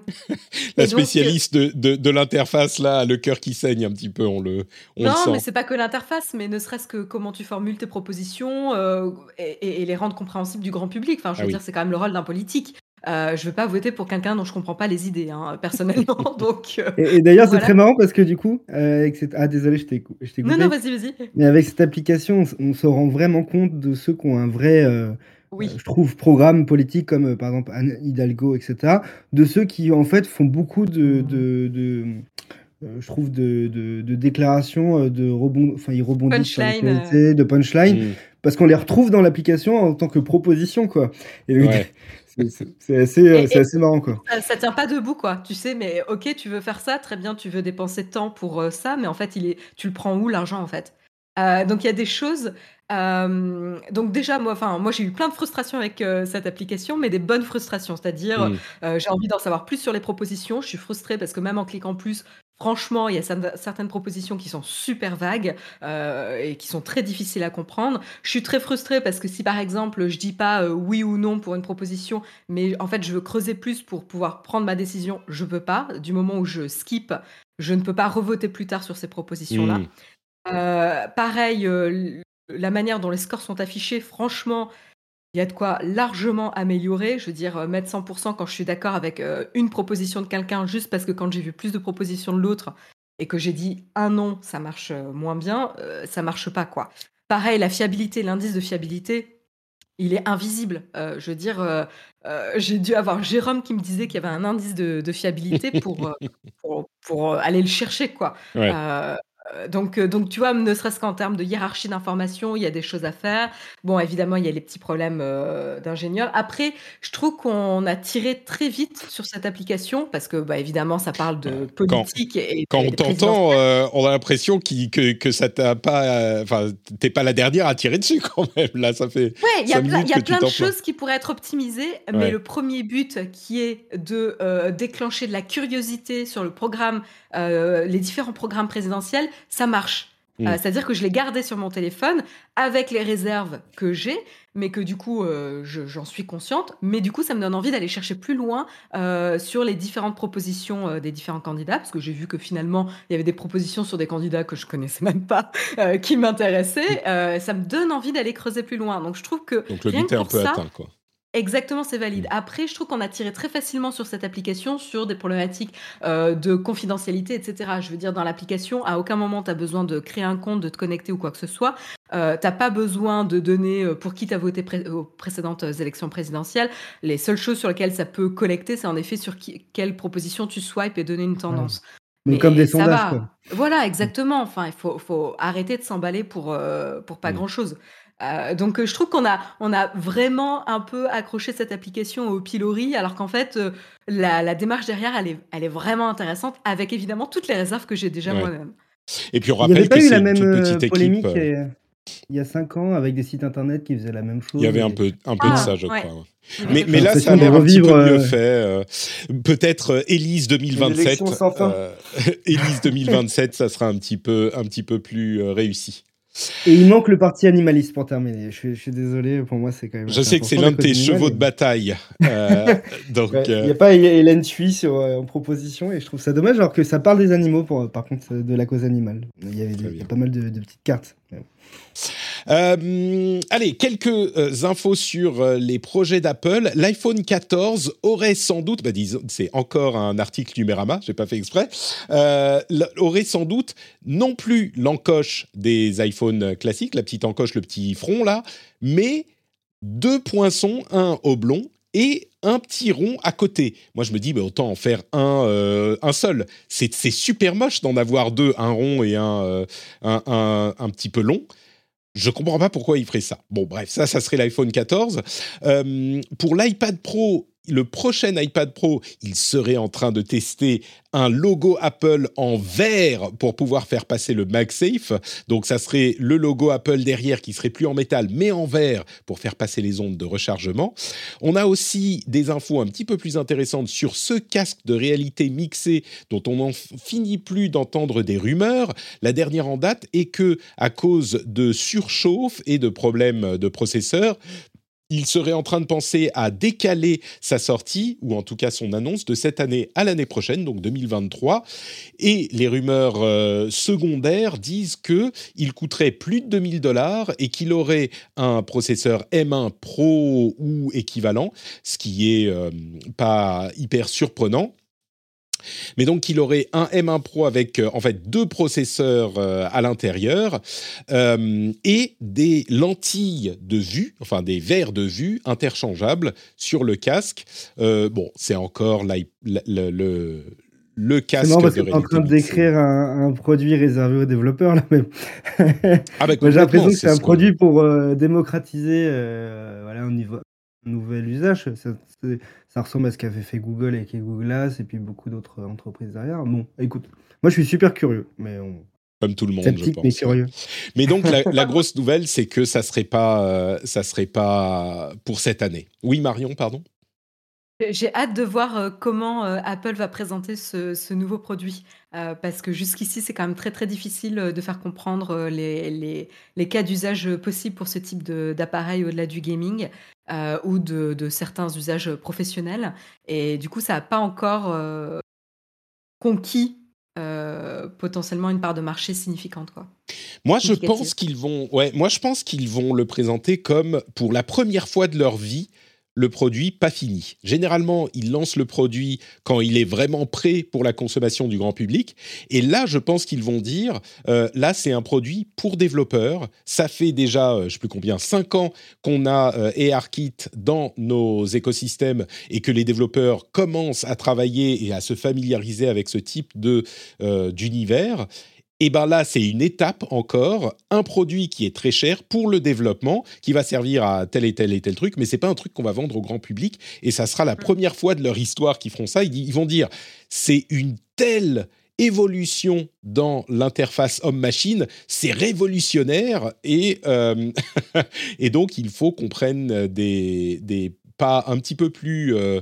la spécialiste de, de, l'interface, là, le cœur qui saigne un petit peu, on le, on non, le sent. mais c'est pas que l'interface, mais ne serait-ce que comment tu formules tes propositions euh, et, les rendre compréhensibles du grand public. Enfin, je veux ah dire, c'est quand même le rôle d'un politique. Euh, je veux pas voter pour quelqu'un dont je comprends pas les idées, hein, personnellement. donc, et, d'ailleurs, c'est très marrant parce que du coup, avec cette... ah désolé, je t'ai coupé. Non, non, vas-y, vas-y. Mais avec cette application, on, on, se rend vraiment compte de ceux qui ont un vrai oui. Euh, je trouve, programmes politiques comme euh, par exemple Anne Hidalgo, etc., de ceux qui en fait font beaucoup de, de, de euh, je trouve, de, de, déclarations, de rebond, enfin, ils rebondissent sur de punchline, mm. parce qu'on les retrouve dans l'application en tant que proposition, quoi. c'est assez, c'est assez marrant, quoi. Ça, tient pas debout, quoi. Tu sais, mais ok, tu veux faire ça, très bien, tu veux dépenser de temps pour ça, mais en fait, il est, tu le prends où l'argent, en fait? Donc il y a des choses donc déjà, moi, enfin, moi, j'ai eu plein de frustrations avec cette application, mais des bonnes frustrations. C'est-à-dire, mmh. j'ai envie d'en savoir plus sur les propositions. Je suis frustrée parce que même en cliquant plus, franchement, il y a certaines propositions qui sont super vagues et qui sont très difficiles à comprendre. Je suis très frustrée parce que si, par exemple, je dis pas oui ou non pour une proposition, mais en fait, je veux creuser plus pour pouvoir prendre ma décision, je peux pas. Du moment où je skip, je ne peux pas revoter plus tard sur ces propositions-là. Mmh. Pareil, la manière dont les scores sont affichés, franchement, il y a de quoi largement améliorer. Je veux dire, euh, mettre 100% quand je suis d'accord avec euh, une proposition de quelqu'un, juste parce que quand j'ai vu plus de propositions de l'autre et que j'ai dit un non, ça marche euh, moins bien, ça marche pas, quoi. Pareil, la fiabilité, l'indice de fiabilité, il est invisible. je veux dire, j'ai dû avoir Jérôme qui me disait qu'il y avait un indice de, fiabilité pour, pour, aller le chercher, quoi. Euh, donc, euh, donc, tu vois, ne serait-ce qu'en termes de hiérarchie d'information, il y a des choses à faire. Bon, évidemment, il y a les petits problèmes euh, d'ingénieurs. Après, je trouve qu'on a tiré très vite sur cette application parce que, bah, évidemment, ça parle de politique. Quand, et, quand on t'entend, on a l'impression que, que ça t'a pas. Enfin, t'es pas la dernière à tirer dessus quand même. Là, ça fait. Ouais, il y a plein, y a plein de choses qui pourraient être optimisées, mais le premier but qui est de déclencher de la curiosité sur le programme, les différents programmes présidentiels, ça marche. Mm. Euh, c'est-à-dire que je l'ai gardé sur mon téléphone avec les réserves que j'ai, mais que du coup, euh, j'en suis consciente. Mais du coup, ça me donne envie d'aller chercher plus loin euh, sur les différentes propositions des différents candidats, parce que j'ai vu que finalement, il y avait des propositions sur des candidats que je connaissais même pas, qui m'intéressaient. ça me donne envie d'aller creuser plus loin. Donc, je trouve que Donc le but est un peu atteint, quoi. Exactement, c'est valide. Mm. Après, je trouve qu'on a tiré très facilement sur cette application sur des problématiques euh, de confidentialité, etc. Je veux dire, dans l'application, à aucun moment tu as besoin de créer un compte, de te connecter ou quoi que ce soit. Euh, t'as pas besoin de donner euh, pour qui tu as voté aux précédentes élections présidentielles. Les seules choses sur lesquelles ça peut collecter, c'est en effet sur quelle proposition tu swipes et donner une tendance. Mais comme des sondages. Voilà, exactement. Enfin, il faut, faut arrêter de s'emballer pour, euh, pour pas mm. grand-chose. Euh, donc je trouve qu'on a, on a vraiment un peu accroché cette application au pilori, alors qu'en fait, euh, la, démarche derrière, elle est, elle est vraiment intéressante, avec évidemment toutes les réserves que j'ai déjà moi-même. Et puis on rappelle que c'est une toute euh, petite équipe. Il y a cinq ans, avec des sites internet qui faisaient la même chose. Il y avait un peu, un peu de ah, ça, je crois. Mais, mais, là, ça a l'air un petit peu mieux fait. Peut-être Elise 2027. Elise 2027, ça sera un petit peu, un petit peu plus réussi. Et il manque le parti animaliste pour terminer. Je, suis désolé, pour moi, c'est quand même. Je sais que c'est l'un de tes chevaux de bataille. Euh, donc, il n'y a euh, pas Hélène Thuy euh, en proposition et je trouve ça dommage, alors que ça parle des animaux, pour, par contre, de la cause animale. Il y, a pas mal de, de petites cartes. Euh, allez, quelques euh, infos sur euh, les projets d'Apple. L'iPhone 14 aurait sans doute, bah c'est encore un article Numérama, j'ai pas fait exprès, aurait sans doute non plus l'encoche des iPhones classiques, la petite encoche, le petit front là, mais deux poinçons, un oblong et un petit rond à côté. Moi, je me dis, bah, autant en faire un, un seul. C'est super moche d'en avoir deux, un rond et un, un, un, un, petit peu long. Je comprends pas pourquoi il ferait ça. Bon, bref, ça, ça serait l'iPhone 14. Euh, pour l'iPad Pro, le prochain iPad Pro, il serait en train de tester un logo Apple en vert pour pouvoir faire passer le MagSafe. Donc ça serait le logo Apple derrière qui serait plus en métal mais en vert pour faire passer les ondes de rechargement. On a aussi des infos un petit peu plus intéressantes sur ce casque de réalité mixée dont on n'en finit plus d'entendre des rumeurs. La dernière en date est que à cause de surchauffe et de problèmes de processeur, il serait en train de penser à décaler sa sortie, ou en tout cas son annonce, de cette année à l'année prochaine, donc 2023. Et les rumeurs euh, secondaires disent qu'il coûterait plus de 2000 dollars et qu'il aurait un processeur M1 Pro ou équivalent, ce qui est euh, pas hyper surprenant. Mais donc, il aurait un M1 Pro avec euh, en fait deux processeurs euh, à l'intérieur euh, et des lentilles de vue, enfin des verres de vue interchangeables sur le casque. bon, c'est encore le, le casque non, parce que en train de décrire un, produit réservé aux développeurs là même. ah bah, J'ai l'impression que c'est un produit pour démocratiser voilà, un, niveau, nouvel usage. Ça ressemble à ce qu'avait fait Google avec Google Glass et puis beaucoup d'autres entreprises derrière. Bon, écoute, moi je suis super curieux, mais comme tout le monde, je pense. Mais curieux. Mais donc la, grosse nouvelle, c'est que ça serait pas, euh, ça serait pas pour cette année. Oui, Marion, pardon? J'ai hâte de voir euh, comment euh, Apple va présenter ce, nouveau produit, parce que jusqu'ici, c'est quand même très très difficile de faire comprendre les, les, les cas d'usage possibles pour ce type d'appareil au-delà du gaming. Euh, ou de, certains usages professionnels. Et du coup, ça n'a pas encore euh, conquis euh, potentiellement une part de marché significante. Quoi. Moi, je pense qu'ils vont, ouais, moi, je pense qu'ils vont le présenter comme pour la première fois de leur vie le produit pas fini. Généralement, ils lancent le produit quand il est vraiment prêt pour la consommation du grand public. Et là, je pense qu'ils vont dire, euh, là, c'est un produit pour développeurs. Ça fait déjà, euh, je ne sais plus combien, cinq ans qu'on a euh, dans nos écosystèmes et que les développeurs commencent à travailler et à se familiariser avec ce type de d'univers. Et bien là, c'est une étape encore, un produit qui est très cher pour le développement, qui va servir à tel et tel et tel truc, mais c'est pas un truc qu'on va vendre au grand public. Et ça sera la mm. première fois de leur histoire qu'ils feront ça. Ils, vont dire, c'est une telle évolution dans l'interface homme-machine, c'est révolutionnaire et, euh, et donc il faut qu'on prenne des, des pas un petit peu plus euh,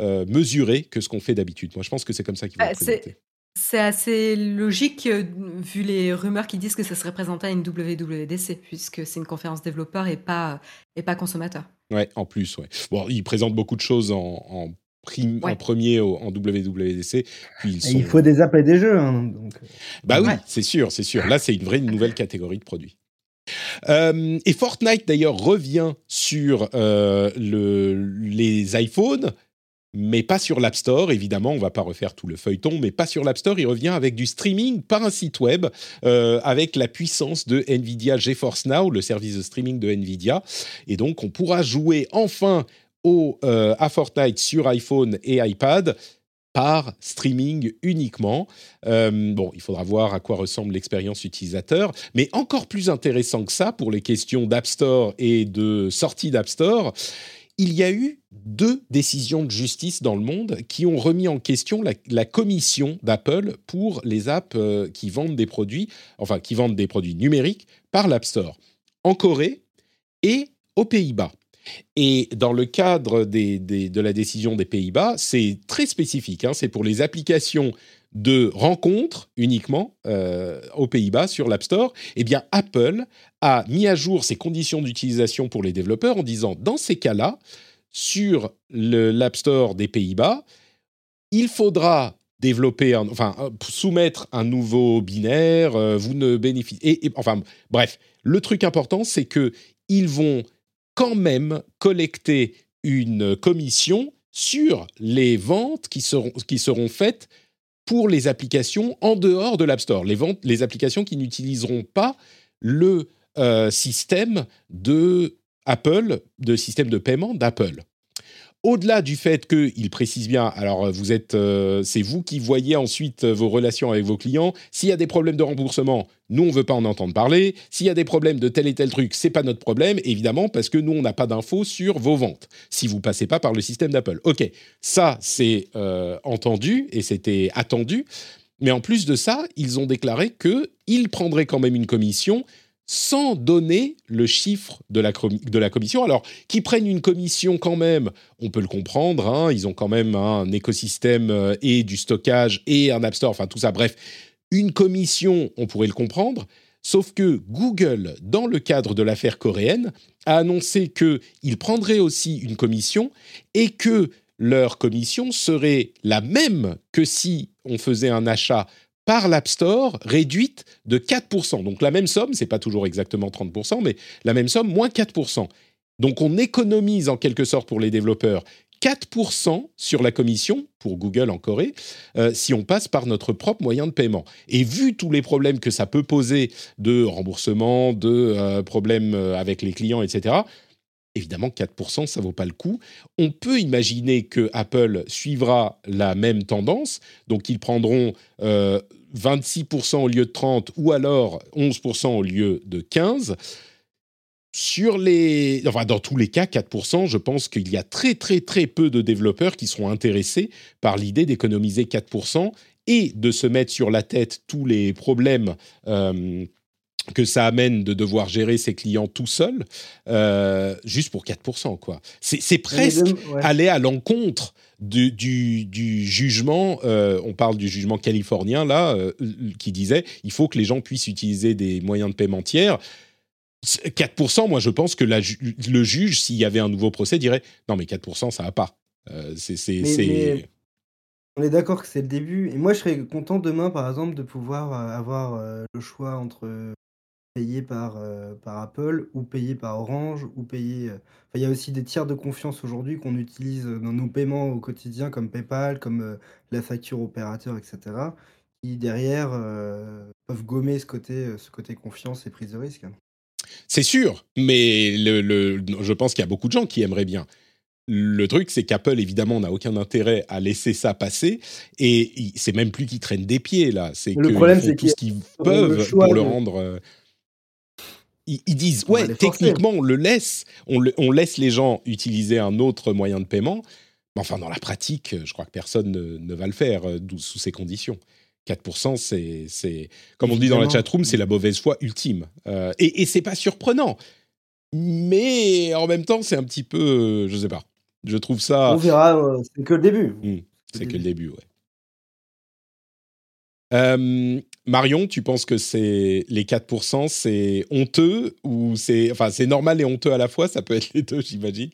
euh, mesurés que ce qu'on fait d'habitude. Moi, je pense que c'est comme ça qu'ils vont bah, présenter. C'est assez logique, euh, vu les rumeurs qui disent que ça serait présenté à une WWDC, puisque c'est une conférence développeur et pas, et pas consommateur. Ouais, en plus, ouais. Bon, ils présentent beaucoup de choses en, en, en premier en WWDC. Puis Il faut des apps et des jeux. Hein, donc... Euh. Bah oui, c'est sûr, c'est sûr. Là, c'est une vraie nouvelle catégorie de produits. Euh, et Fortnite d'ailleurs revient sur le, les iPhones mais pas sur l'App Store. Évidemment, on va pas refaire tout le feuilleton, mais pas sur l'App Store. Il revient avec du streaming par un site web, euh, avec la puissance de Nvidia GeForce Now, le service de streaming de Nvidia. Et donc, on pourra jouer enfin au, euh, à Fortnite sur iPhone et iPad par streaming uniquement. Euh, bon, il faudra voir à quoi ressemble l'expérience utilisateur, mais encore plus intéressant que ça pour les questions d'App Store et de sortie d'App Store, il y a eu deux décisions de justice dans le monde qui ont remis en question la, commission d'Apple pour les apps euh, qui vendent des produits, enfin qui vendent des produits numériques par l'App Store, en Corée et aux Pays-Bas. Et dans le cadre de la décision des Pays-Bas, c'est très spécifique. Hein, c'est pour les applications de rencontres uniquement euh, aux Pays-Bas sur l'App Store. Eh bien, Apple a mis à jour ses conditions d'utilisation pour les développeurs en disant, dans ces cas-là, sur l'App Store des Pays-Bas, il faudra développer, enfin, soumettre un nouveau binaire, euh, vous ne bénéficiez... Enfin, bref, le truc important, c'est que ils vont quand même collecter une commission sur les ventes qui seront, qui seront faites pour les applications en dehors de l'App Store, les, ventes, les applications qui n'utiliseront pas le euh, système de Apple, de système de paiement d'Apple. Au-delà du fait qu'il précise bien, alors vous êtes, euh, c'est vous qui voyez ensuite vos relations avec vos clients. S'il y a des problèmes de remboursement, nous on veut pas en entendre parler. S'il y a des problèmes de tel et tel truc, c'est pas notre problème, évidemment, parce que nous on n'a pas d'infos sur vos ventes. Si vous passez pas par le système d'Apple, ok, ça c'est euh, entendu et c'était attendu. Mais en plus de ça, ils ont déclaré qu'ils prendraient quand même une commission sans donner le chiffre de la, commission. Alors, qu'ils prennent une commission quand même, on peut le comprendre, hein, ils ont quand même un écosystème euh, et du stockage et un App Store, enfin tout ça, bref, une commission, on pourrait le comprendre, sauf que Google, dans le cadre de l'affaire coréenne, a annoncé qu'il prendrait aussi une commission et que leur commission serait la même que si on faisait un achat par l'App Store réduite de 4%. Donc la même somme, c'est pas toujours exactement 30%, mais la même somme, moins 4%. Donc on économise en quelque sorte pour les développeurs 4% sur la commission, pour Google en Corée, euh, si on passe par notre propre moyen de paiement. Et vu tous les problèmes que ça peut poser de remboursement, de euh, problèmes euh, avec les clients, etc., évidemment 4%, ça vaut pas le coup. On peut imaginer que Apple suivra la même tendance, donc ils prendront 26% au lieu de 30 ou alors 11% au lieu de 15. Sur les, enfin dans tous les cas, 4%, je pense qu'il y a très très très peu de développeurs qui seront intéressés par l'idée d'économiser 4% et de se mettre sur la tête tous les problèmes euh, que ça amène de devoir gérer ses clients tout seul, euh, juste pour 4%. quoi. C'est presque aller à l'encontre du, du, jugement, euh, on parle du jugement californien là, euh, qui disait il faut que les gens puissent utiliser des moyens de paiement tiers. 4%, moi je pense que la, le juge, s'il y avait un nouveau procès, dirait non mais 4%, ça va pas. c'est on est d'accord que c'est le début. Et moi, je serais content demain, par exemple, de pouvoir avoir le choix entre payé par, euh, par Apple ou payé par Orange ou payé, euh, il y a aussi des tiers de confiance aujourd'hui qu'on utilise, dans nos paiements au quotidien comme PayPal, comme, euh, la facture opérateur etc. qui derrière, peuvent gommer ce côté, ce côté confiance et prise de risque. C'est sûr, mais le je pense qu'il y a beaucoup de gens qui aimeraient bien. Le truc, c'est qu'Apple, évidemment, n'a aucun intérêt à laisser ça passer, et c'est même plus qu'ils traînent des pieds, là. C'est Le problème, c'est tout ce qu'ils peuvent pour le rendre, ils, disent ouais, techniquement on le laisse, on, laisse les gens utiliser un autre moyen de paiement, mais enfin dans la pratique, je crois que personne ne, va le faire euh, sous ces conditions. 4%, c'est, comme on dit dans la chatroom, c'est la mauvaise foi ultime. Euh, et, et c'est pas surprenant. Mais en même temps, c'est un petit peu, je sais pas. Je trouve ça. On verra, euh, c'est que le début. Mmh, c'est que le début, ouais. Euh, Marion, tu penses que c'est les 4%, c'est honteux ou c'est enfin normal et honteux à la fois? Ça peut être les deux, j'imagine.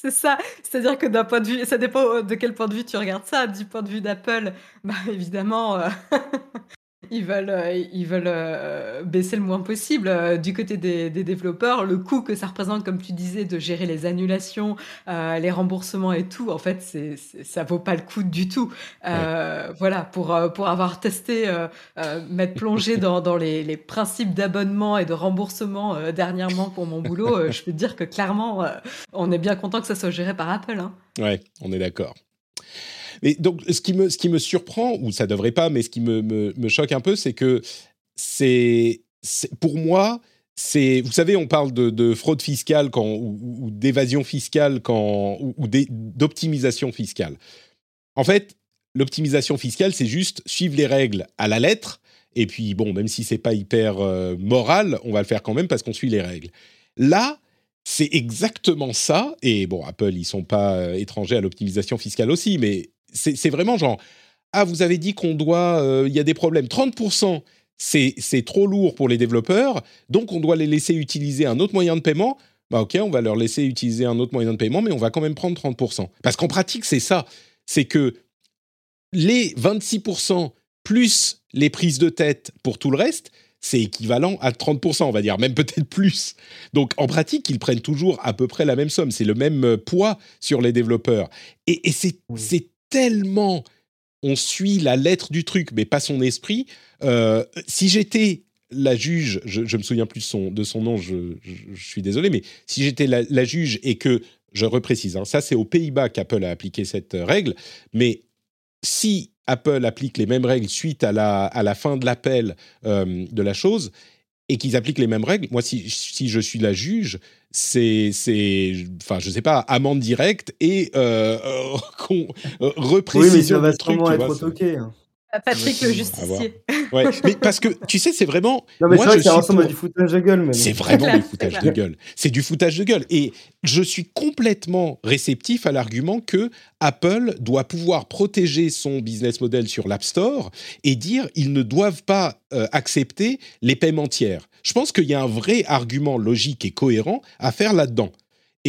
C'est ça, c'est-à-dire que d'un point de vue, ça dépend de quel point de vue tu regardes ça. Du point de vue d'Apple, bah évidemment, euh, Ils veulent, euh, ils veulent euh, baisser le moins possible. Euh, du côté des, développeurs, le coût que ça représente, comme tu disais, de gérer les annulations, les remboursements et tout, en fait, c'est, ça vaut pas le coup du tout. Voilà, pour, pour avoir testé, m'être plongé dans, dans les, les, principes d'abonnement et de remboursement dernièrement pour mon boulot, je peux te dire que clairement, on est bien content que ça soit géré par Apple. Hein. Ouais, on est d'accord. Mais donc, ce qui me, ce qui me surprend, ou ça devrait pas, mais ce qui me, me, choque un peu, c'est que c'est, pour moi, c'est, vous savez, on parle de, fraude fiscale quand, ou, d'évasion fiscale quand, ou, d'optimisation fiscale. En fait, l'optimisation fiscale, c'est juste suivre les règles à la lettre. Et puis, bon, même si c'est pas hyper euh, moral, on va le faire quand même parce qu'on suit les règles. Là, c'est exactement ça. Et bon, Apple, ils sont pas euh, étrangers à l'optimisation fiscale aussi, mais c'est vraiment genre, ah, vous avez dit qu'on doit, euh, il y a des problèmes. 30%, c'est trop lourd pour les développeurs, donc on doit les laisser utiliser un autre moyen de paiement. Bah ok, on va leur laisser utiliser un autre moyen de paiement, mais on va quand même prendre 30%. Parce qu'en pratique, c'est ça. C'est que les 26% plus les prises de tête pour tout le reste, c'est équivalent à 30%, on va dire, même peut-être plus. Donc en pratique, ils prennent toujours à peu près la même somme, c'est le même euh, poids sur les développeurs. Et, c'est tellement on suit la lettre du truc, mais pas son esprit. Euh, si j'étais la juge, je, me souviens plus de son, de son nom, je, suis désolé, mais si j'étais la, juge et que je reprécise, hein, ça c'est aux Pays-Bas qu'Apple a appliqué cette règle, mais si Apple applique les mêmes règles suite à la, à la fin de l'appel euh, de la chose et qu'ils appliquent les mêmes règles, moi, si, si je suis la juge, c'est, enfin, je sais pas, amende directe et euh, euh, reprécision. Oui, mais ça va sûrement être retoqué. Hein. Patrick le justicier. Ouais, mais parce que tu sais, c'est vraiment. Non, mais c'est vrai que ça ressemble à du foutage de gueule. C'est vraiment du foutage de gueule. C'est du foutage de gueule. Et je suis complètement réceptif à l'argument que Apple doit pouvoir protéger son business model sur l'App Store et dire ils ne doivent pas euh, accepter les paiements tiers. Je pense qu'il y a un vrai argument logique et cohérent à faire là-dedans.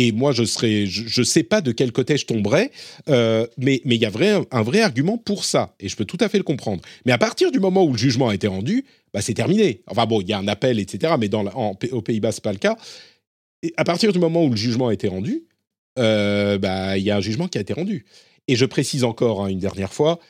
Et moi, je serais, je, sais pas de quel côté je tomberais, euh, mais mais il y a vrai, un vrai argument pour ça, et je peux tout à fait le comprendre. Mais à partir du moment où le jugement a été rendu, bah c'est terminé. Enfin bon, il y a un appel, etc. Mais dans en, aux Pays-Bas, c'est pas le cas. À partir du moment où le jugement a été rendu, euh, bah il y a un jugement qui a été rendu. Et je précise encore hein, une dernière fois,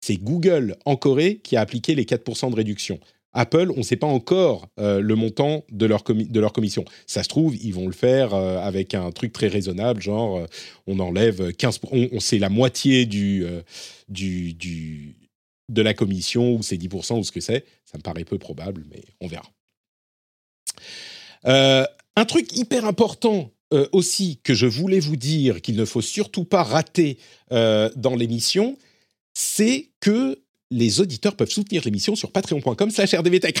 c'est Google en Corée qui a appliqué les 4% de réduction. Apple, on ne sait pas encore euh, le montant de leur, de leur commission. Ça se trouve, ils vont le faire euh, avec un truc très raisonnable, genre euh, on enlève 15%, on, on c'est la moitié du, du, du, de la commission, ou c'est 10%, ou ce que c'est. Ça me paraît peu probable, mais on verra. un truc hyper important aussi que je voulais vous dire qu'il ne faut surtout pas rater dans l'émission, c'est que les auditeurs peuvent soutenir l'émission sur patreon.com slash rdvtech.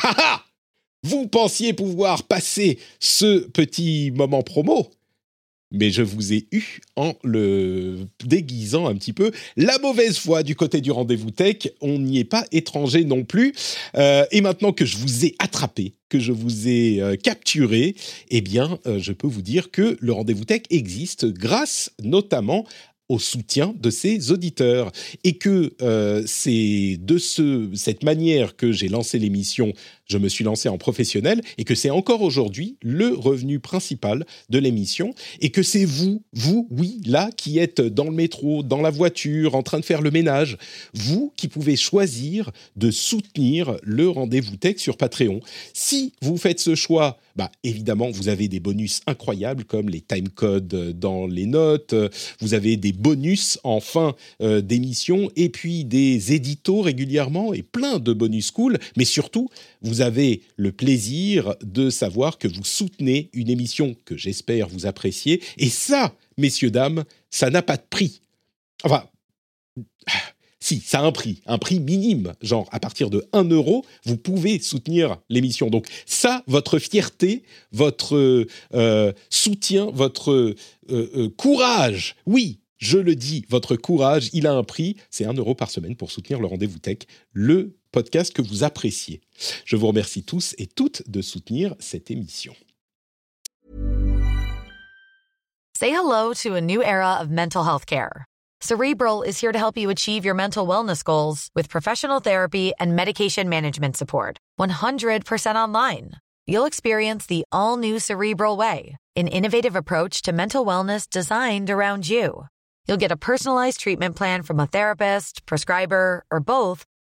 Vous pensiez pouvoir passer ce petit moment promo mais je vous ai eu en le déguisant un petit peu. La mauvaise foi du côté du rendez-vous tech, on n'y est pas étranger non plus. Euh, et maintenant que je vous ai attrapé, que je vous ai euh, capturé, eh bien, euh, je peux vous dire que le rendez-vous tech existe grâce notamment au soutien de ses auditeurs. Et que euh, c'est de ce, cette manière que j'ai lancé l'émission je me suis lancé en professionnel et que c'est encore aujourd'hui le revenu principal de l'émission et que c'est vous, vous, oui, là, qui êtes dans le métro, dans la voiture, en train de faire le ménage, vous qui pouvez choisir de soutenir le rendez-vous tech sur Patreon. Si vous faites ce choix, bah, évidemment, vous avez des bonus incroyables comme les timecodes dans les notes, vous avez des bonus en fin euh, d'émission et puis des éditos régulièrement et plein de bonus cool, mais surtout, vous avez le plaisir de savoir que vous soutenez une émission que j'espère vous appréciez. Et ça, messieurs, dames, ça n'a pas de prix. Enfin, si, ça a un prix, un prix minime. Genre, à partir de 1 euro, vous pouvez soutenir l'émission. Donc ça, votre fierté, votre euh, soutien, votre euh, euh, courage, oui, je le dis, votre courage, il a un prix. C'est 1 euro par semaine pour soutenir le rendez-vous tech, le podcast que vous appréciez. Je vous remercie tous et toutes de soutenir cette émission. Say hello to a new era of mental health care. Cerebral is here to help you achieve your mental wellness goals with professional therapy and medication management support. 100% online. You'll experience the all new Cerebral Way, an innovative approach to mental wellness designed around you. You'll get a personalized treatment plan from a therapist, prescriber, or both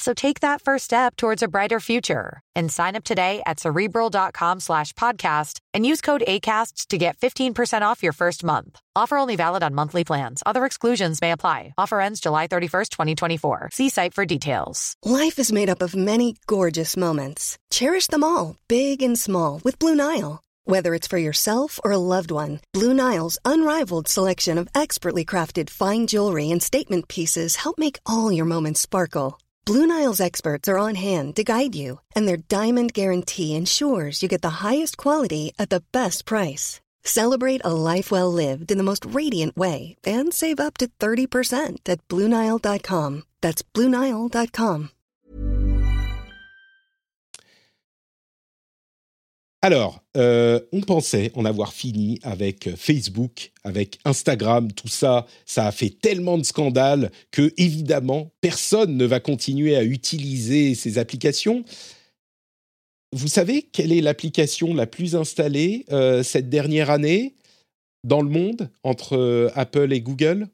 So take that first step towards a brighter future and sign up today at cerebral.com slash podcast and use code ACasts to get 15% off your first month. Offer only valid on monthly plans. Other exclusions may apply. Offer ends July 31st, 2024. See site for details. Life is made up of many gorgeous moments. Cherish them all, big and small, with Blue Nile. Whether it's for yourself or a loved one, Blue Nile's unrivaled selection of expertly crafted fine jewelry and statement pieces help make all your moments sparkle. Blue Nile's experts are on hand to guide you, and their diamond guarantee ensures you get the highest quality at the best price. Celebrate a life well lived in the most radiant way and save up to 30% at BlueNile.com. That's BlueNile.com. Alors, euh, on pensait en avoir fini avec Facebook, avec Instagram, tout ça. Ça a fait tellement de scandales que, évidemment, personne ne va continuer à utiliser ces applications. vous savez quelle est l'application la plus installée cette dernière année dans le monde entre Apple et Google?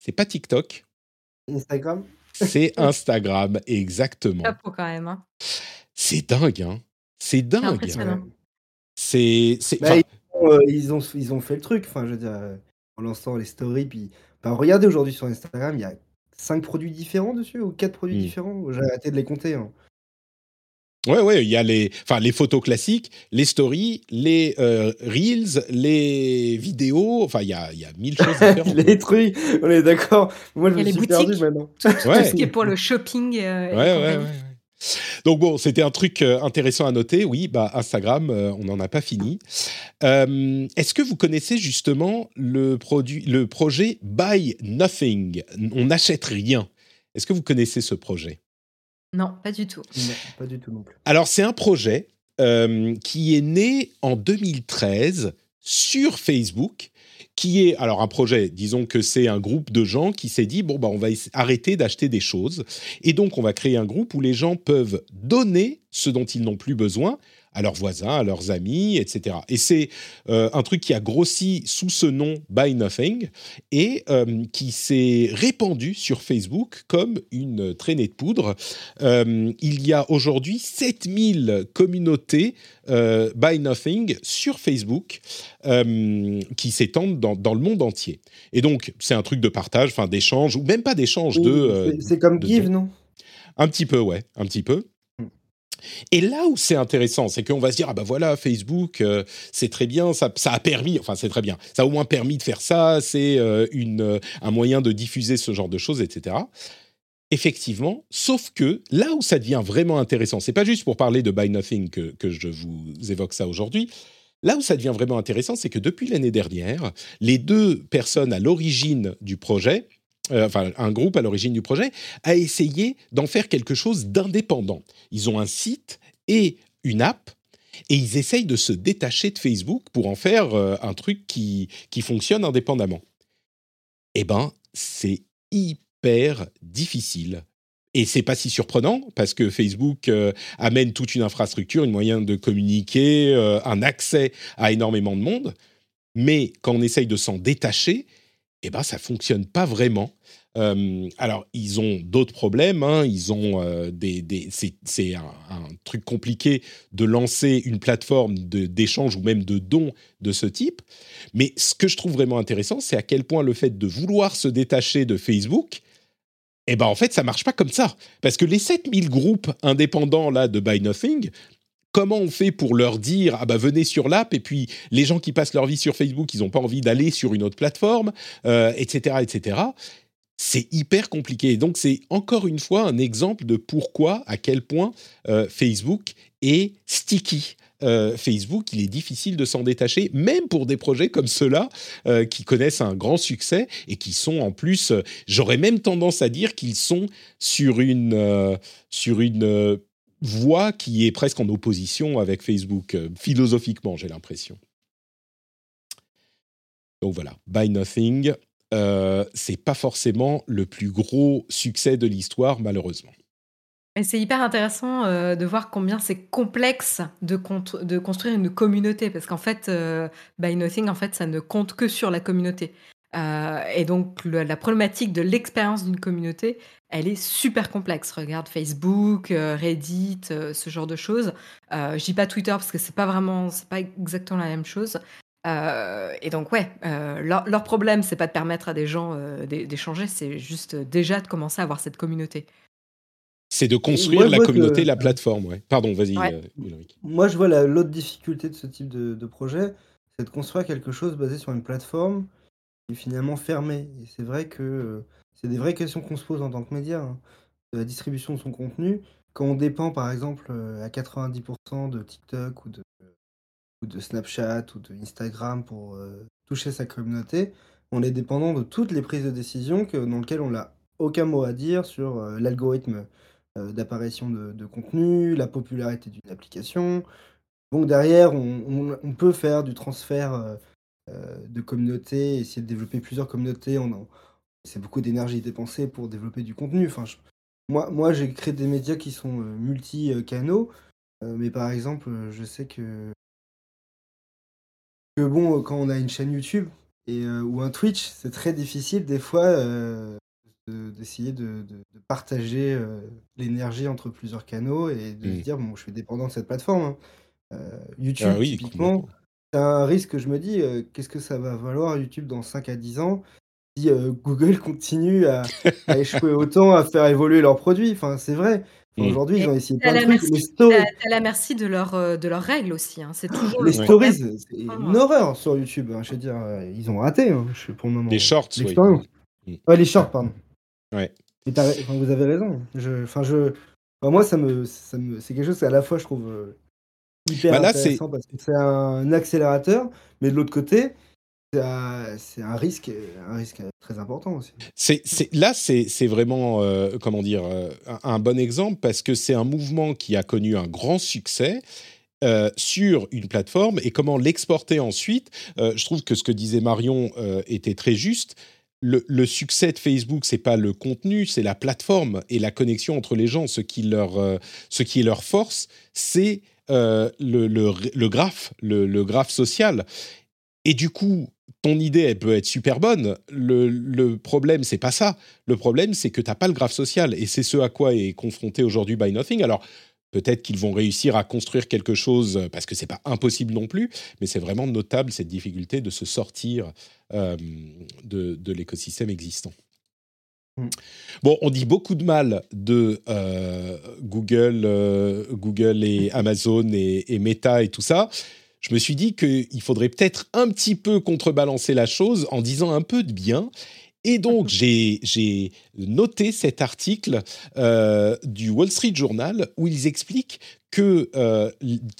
C'est pas TikTok. Instagram? C'est Instagram, exactement. Chapeau quand même. Hein. C'est dingue, hein C'est dingue. C'est. Bah, ils, ont, ils ont fait le truc. Enfin, je veux dire, pour l'instant, les stories. Puis, bah, regardez aujourd'hui sur Instagram, il y a cinq produits différents dessus ou quatre produits mmh. différents. J'ai arrêté de les compter. Hein. Ouais, ouais, il y a les, enfin, les photos classiques, les stories, les euh, reels, les vidéos. Enfin, il y a, il y a mille choses différentes. les trucs, on est d'accord. Moi, je me suis perdu maintenant. Tout, ce qui est pour le shopping. Euh, ouais, ouais, ouais, Donc bon, c'était un truc euh, intéressant à noter. Oui, bah Instagram, on n'en a pas fini. Est-ce que vous connaissez justement le produit, le projet Buy Nothing? On n'achète rien. Est-ce que vous connaissez ce projet? Non, pas du tout. pas du tout non plus. Alors, c'est un projet euh, qui est né en 2013 sur Facebook, qui est alors un projet, disons que c'est un groupe de gens qui s'est dit bon bah on va arrêter d'acheter des choses. Et donc on va créer un groupe où les gens peuvent donner ce dont ils n'ont plus besoin à leurs voisins, à leurs amis, etc. Et c'est euh, un truc qui a grossi sous ce nom Buy Nothing et euh, qui s'est répandu sur Facebook comme une traînée de poudre. Euh, il y a aujourd'hui 7000 communautés Buy Nothing sur Facebook qui s'étendent dans, dans, le monde entier. Et donc, c'est un truc de partage, enfin d'échange, ou même pas d'échange, de... C'est comme Give, non? Un petit peu, ouais, un petit peu. Et là où c'est intéressant, c'est qu'on va se dire ah ben voilà Facebook, euh, c'est très bien, ça, a permis, enfin c'est très bien, ça a au moins permis de faire ça, c'est euh, une un moyen de diffuser ce genre de choses, etc. Effectivement, sauf que là où ça devient vraiment intéressant, c'est pas juste pour parler de Buy Nothing que, que je vous évoque ça aujourd'hui. Là où ça devient vraiment intéressant, c'est que depuis l'année dernière, les deux personnes à l'origine du projet, euh, enfin un groupe à l'origine du projet, a essayé d'en faire quelque chose d'indépendant. Ils ont un site et une app et ils essayent de se détacher de Facebook pour en faire euh, un truc qui, qui fonctionne indépendamment. Eh ben, c'est hyper difficile. Et c'est pas si surprenant parce que Facebook euh, amène toute une infrastructure, une moyen de communiquer, un accès à énormément de monde. Mais quand on essaye de s'en détacher, eh ben ça fonctionne pas vraiment. Euh, alors, ils ont d'autres problèmes. Hein. Ils ont euh, des, c'est un, truc compliqué de lancer une plateforme d'échange ou même de don de ce type. Mais ce que je trouve vraiment intéressant, c'est à quel point le fait de vouloir se détacher de Facebook, eh ben en fait, ça marche pas comme ça. Parce que les 7000 groupes indépendants là de Buy Nothing, comment on fait pour leur dire ah bah venez sur l'app et puis les gens qui passent leur vie sur Facebook ils n'ont pas envie d'aller sur une autre plateforme etc euh, etc c'est hyper compliqué. Donc c'est encore une fois un exemple de pourquoi à quel point euh, Facebook est sticky. Euh, Facebook, il est difficile de s'en détacher, même pour des projets comme ceux-là, qui connaissent un grand succès et qui sont en plus, j'aurais même tendance à dire qu'ils sont sur une, sur une voix qui est presque en opposition avec Facebook, euh, philosophiquement, j'ai l'impression. Donc voilà, Buy Nothing, euh, c'est pas forcément le plus gros succès de l'histoire, malheureusement. C'est hyper intéressant euh, de voir combien c'est complexe de, construire une communauté, parce qu'en fait, Buy Nothing, en fait, ça ne compte que sur la communauté. Euh, et donc, la problématique de l'expérience d'une communauté, elle est super complexe. Regarde Facebook, euh, Reddit, euh, ce genre de choses. je dis pas Twitter parce que c'est pas vraiment, c'est pas exactement la même chose. et donc, ouais, leur, leur, problème, c'est pas de permettre à des gens d'échanger, c'est juste déjà de commencer à avoir cette communauté. C'est de construire la communauté, la plateforme, ouais. Pardon, vas-y, Moi, je vois l'autre difficulté de ce type de, de projet, c'est de construire quelque chose basé sur une plateforme est finalement fermé. Et c'est vrai que euh, c'est des vraies questions qu'on se pose en tant que média, hein, de la distribution de son contenu. Quand on dépend, par exemple, euh, à 90% de TikTok ou de, ou de Snapchat ou de Instagram pour euh, toucher sa communauté, on est dépendant de toutes les prises de décision dans lesquelles on n'a aucun mot à dire sur l'algorithme d'apparition de, contenu, la popularité d'une application. Donc derrière, on, on peut faire du transfert euh, de communautés, essayer de développer plusieurs communautés. On c'est beaucoup d'énergie dépensée pour développer du contenu. Enfin, moi, moi j'ai créé des médias qui sont multi-canaux, mais par exemple, je sais que que bon, quand on a une chaîne YouTube et, ou un Twitch, c'est très difficile des fois d'essayer de, partager l'énergie entre plusieurs canaux et de se mmh. dire, bon, je suis dépendant de cette plateforme. Hein. YouTube, ah typiquement, c'est un risque, je me dis, qu'est-ce que ça va valoir YouTube dans 5 à 10 ans? Si Google continue à, échouer autant, à faire évoluer leurs produits. Enfin, c'est vrai. Mmh. Aujourd'hui, ils ont essayé plein de trucs. Les stories... à la merci de, leur, de leurs règles aussi. Hein. C'est toujours les stories, c'est une horreur sur YouTube. Hein. Je veux dire, ils ont raté hein, pour le moment. Les shorts, oui. Mmh. Ouais, les shorts, pardon. Ouais. vous avez raison. Je, enfin, je, moi, ça me, ça me, c'est quelque chose à la fois, je trouve hyper bah intéressant parce que c'est un accélérateur, mais de l'autre côté, c'est un risque, un risque très important aussi. Là, c'est vraiment, euh, comment dire, euh, un, bon exemple parce que c'est un mouvement qui a connu un grand succès. Euh, sur une plateforme et comment l'exporter ensuite. je trouve que ce que disait Marion était très juste. Le, succès de Facebook, c'est pas le contenu, c'est la plateforme et la connexion entre les gens. Ce qui leur, ce qui est leur force, c'est le, le, le, graphe, le, graphe social. Et du coup, ton idée, elle peut être super bonne. Le, le problème, c'est pas ça. Le problème, c'est que tu n'as pas le graphe social. Et c'est ce à quoi est confronté aujourd'hui By Nothing. Alors, peut-être qu'ils vont réussir à construire quelque chose, parce que c'est pas impossible non plus, mais c'est vraiment notable cette difficulté de se sortir euh, de, l'écosystème existant. Mm. Bon, on dit beaucoup de mal de euh, Google, euh, Google et Amazon et, et Meta et tout ça je me suis dit qu'il faudrait peut-être un petit peu contrebalancer la chose en disant un peu de bien. Et donc, j'ai noté cet article euh, du Wall Street Journal où ils expliquent qu'il euh,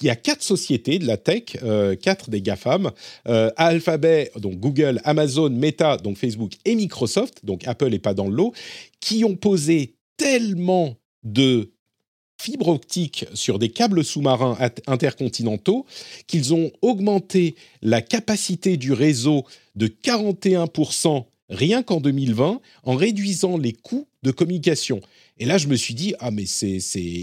y a quatre sociétés de la tech, euh, quatre des GAFAM, Alphabet, donc Google, Amazon, Meta, donc Facebook, et Microsoft, donc Apple n'est pas dans le lot, qui ont posé tellement de fibre optique sur des câbles sous-marins intercontinentaux qu'ils ont augmenté la capacité du réseau de 41% rien qu'en 2020 en réduisant les coûts de communication. Et là, je me suis dit, ah, mais c'est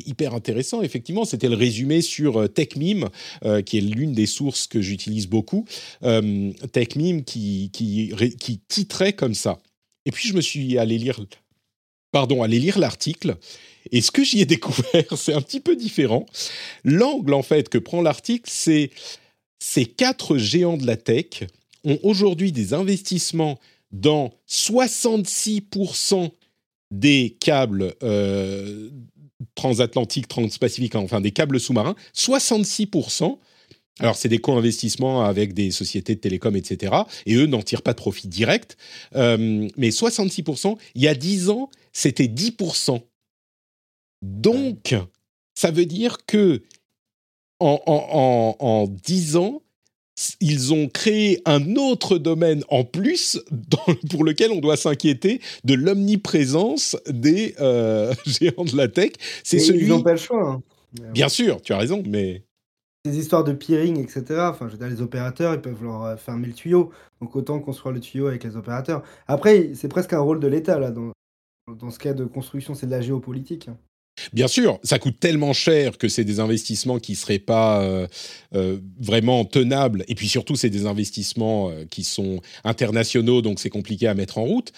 hyper intéressant. Effectivement, c'était le résumé sur euh, TechMeme, euh, qui est l'une des sources que j'utilise beaucoup. Euh, TechMeme qui, qui, qui titrait comme ça. Et puis, je me suis allé lire, pardon, allé lire l'article. Et ce que j'y ai découvert, c'est un petit peu différent. L'angle, en fait, que prend l'article, c'est ces quatre géants de la tech ont aujourd'hui des investissements dans 66% des câbles euh, transatlantiques, transpacifiques, enfin des câbles sous-marins, 66%. Alors, c'est des co-investissements avec des sociétés de télécom, etc. Et eux n'en tirent pas de profit direct. Euh, mais 66%, il y a 10 ans, c'était 10%. Donc, ça veut dire que en, en, 10 ans, ils ont créé un autre domaine en plus pour lequel on doit s'inquiéter de l'omniprésence des euh, géants de la tech. C'est celui... Ils n'ont pas le choix. Hein. Bien sûr, tu as raison, mais... Des histoires de peering, etc. Enfin, je veux les opérateurs, ils peuvent leur euh, fermer le tuyau. Donc autant construire le tuyau avec les opérateurs. Après, c'est presque un rôle de l'État, là, dans, ce cas de construction, c'est de la géopolitique. Hein. Bien sûr, ça coûte tellement cher que c'est des investissements qui ne seraient pas euh, euh, vraiment tenables. Et puis surtout, c'est des investissements qui sont internationaux, donc c'est compliqué à mettre en route.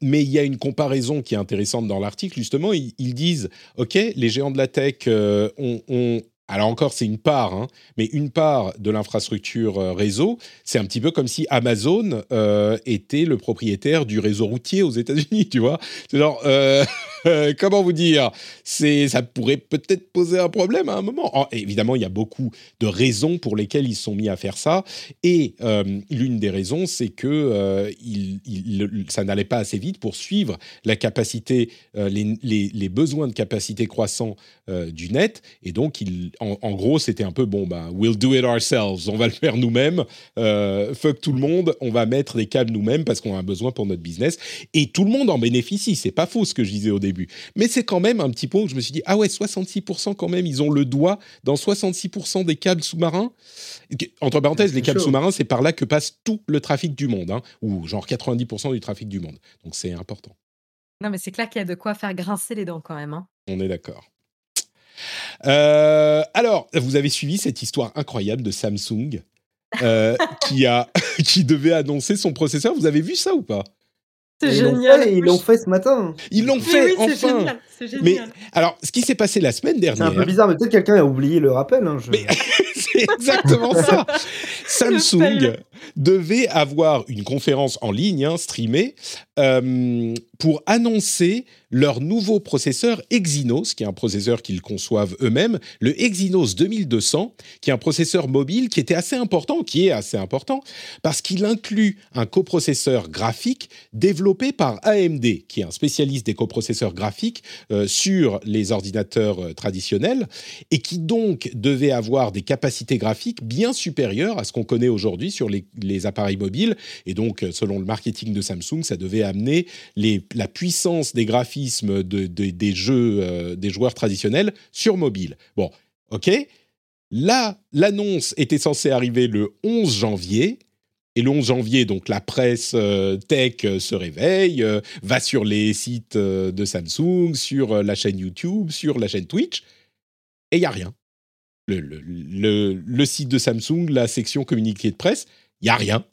mais il y a une comparaison qui est intéressante dans l'article. Justement, ils, disent, OK, les géants de la tech ont alors encore, c'est une part, hein, mais une part de l'infrastructure euh, réseau, c'est un petit peu comme si Amazon euh, était le propriétaire du réseau routier aux États-Unis, tu vois. genre, euh, comment vous dire? C'est, ça pourrait peut-être poser un problème à un moment. évidemment, il y a beaucoup de raisons pour lesquelles ils sont mis à faire ça, et l'une des raisons, c'est que ça n'allait pas assez vite pour suivre la capacité, les, les, besoins de capacité croissants du net, et donc ils en, gros, c'était un peu bon, bah, we'll do it ourselves, on va le faire nous-mêmes, euh, fuck tout le monde, on va mettre des câbles nous-mêmes parce qu'on a besoin pour notre business. Et tout le monde en bénéficie, c'est pas faux ce que je disais au début. Mais c'est quand même un petit point où je me suis dit, ah ouais, 66% quand même, ils ont le doigt dans 66% des câbles sous-marins. Entre parenthèses, les câbles sous-marins, c'est par là que passe tout le trafic du monde, hein, ou genre 90% du trafic du monde. Donc c'est important. Non, mais c'est clair qu'il y a de quoi faire grincer les dents quand même. Hein. On est d'accord. Euh, alors, vous avez suivi cette histoire incroyable de Samsung euh, qui, a, qui devait annoncer son processeur. Vous avez vu ça ou pas? C'est génial. Ils l'ont fait ce matin. Ils l'ont fait enfin. Génial, Mais alors, ce qui s'est passé la semaine dernière. C'est un peu bizarre, mais peut-être quelqu'un a oublié le rappel. Hein, mais c'est exactement ça. Samsung devait avoir une conférence en ligne, hein, streamée, euh, pour annoncer leur nouveau processeur Exynos, qui est un processeur qu'ils conçoivent eux-mêmes, le Exynos 2200, qui est un processeur mobile qui était assez important, qui est assez important, parce qu'il inclut un coprocesseur graphique développé par AMD, qui est un spécialiste des coprocesseurs graphiques euh, sur les ordinateurs euh, traditionnels, et qui donc devait avoir des capacités graphiques bien supérieures à ce qu'on connaît aujourd'hui sur les, appareils mobiles. Et donc, selon le marketing de Samsung, ça devait amener la puissance des graphiques de, des jeux euh, des joueurs traditionnels sur mobile. Bon, ok. Là, l'annonce était censée arriver le 11 janvier. Et le 11 janvier, donc la presse euh, tech euh, se réveille, va sur les sites de Samsung, sur la chaîne YouTube, sur la chaîne Twitch, et il n'y a rien. Le, le, le, site de Samsung, la section communiqué de presse, il n'y a rien.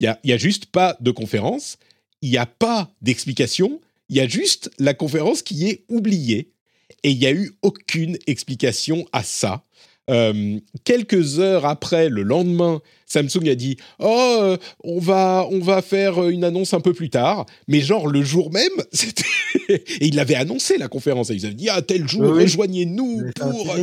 Il n'y a, a, juste pas de conférence, il n'y a pas d'explication, il y a juste la conférence qui est oubliée. Et il n'y a eu aucune explication à ça. Euh, quelques heures après, le lendemain, Samsung a dit Oh, euh, on, va, on va faire une annonce un peu plus tard. Mais genre, le jour même, c'était. et il l'avait annoncé, la conférence. Ils avaient dit Ah, tel jour, rejoignez-nous pour.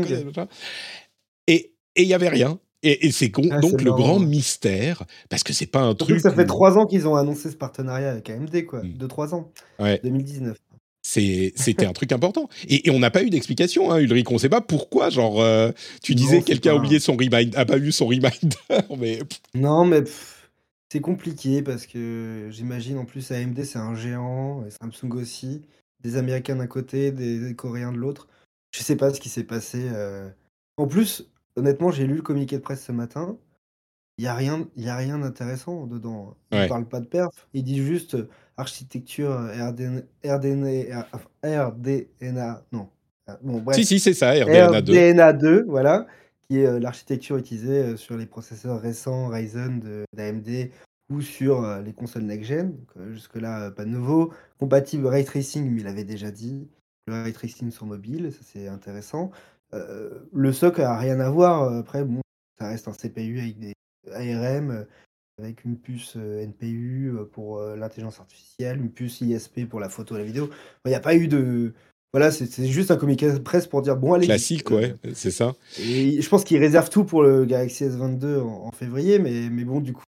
Et il n'y avait rien. Et, c'est ah, donc le grand mystère, parce que c'est pas un truc. Ça fait trois ans qu'ils ont annoncé ce partenariat avec AMD, quoi. Hmm. De trois ans. Ouais. 2019. C'était un truc important. Et, on n'a pas eu d'explication, hein, Ulrich. On ne sait pas pourquoi. Genre, euh, tu disais quelqu'un a oublié son reminder, a pas eu son reminder. mais... Non, mais c'est compliqué parce que j'imagine en plus AMD c'est un géant, et Samsung aussi, des Américains d'un côté, des, Coréens de l'autre. Je sais pas ce qui s'est passé. Euh. En plus, honnêtement, j'ai lu le communiqué de presse ce matin. Il y a rien, y a rien d'intéressant dedans. Il ne parle pas de perf. Il dit juste architecture RDNA, RDNA, RDNA non. Euh, bon, bref. Si, si, c'est ça, RDNA 2. RDNA 2, voilà, qui est euh, l'architecture utilisée sur les processeurs récents Ryzen d'AMD ou sur les consoles next-gen. Jusque-là, pas de nouveau. Compatible ray tracing, mais il avait déjà dit. Le ray tracing sur mobile, ça c'est intéressant. Euh, le SOC a rien à voir. Euh, après, bon, ça reste un CPU avec des ARM, euh, avec une puce NPU pour l'intelligence artificielle, une puce ISP pour la photo et la vidéo. Il n'y a pas eu de. Voilà, c'est juste un communiqué de presse pour dire bon, allez. Classique, ouais, c'est ça. Et je pense qu'il réserve tout pour le Galaxy S22 en, février, mais, mais bon, du coup,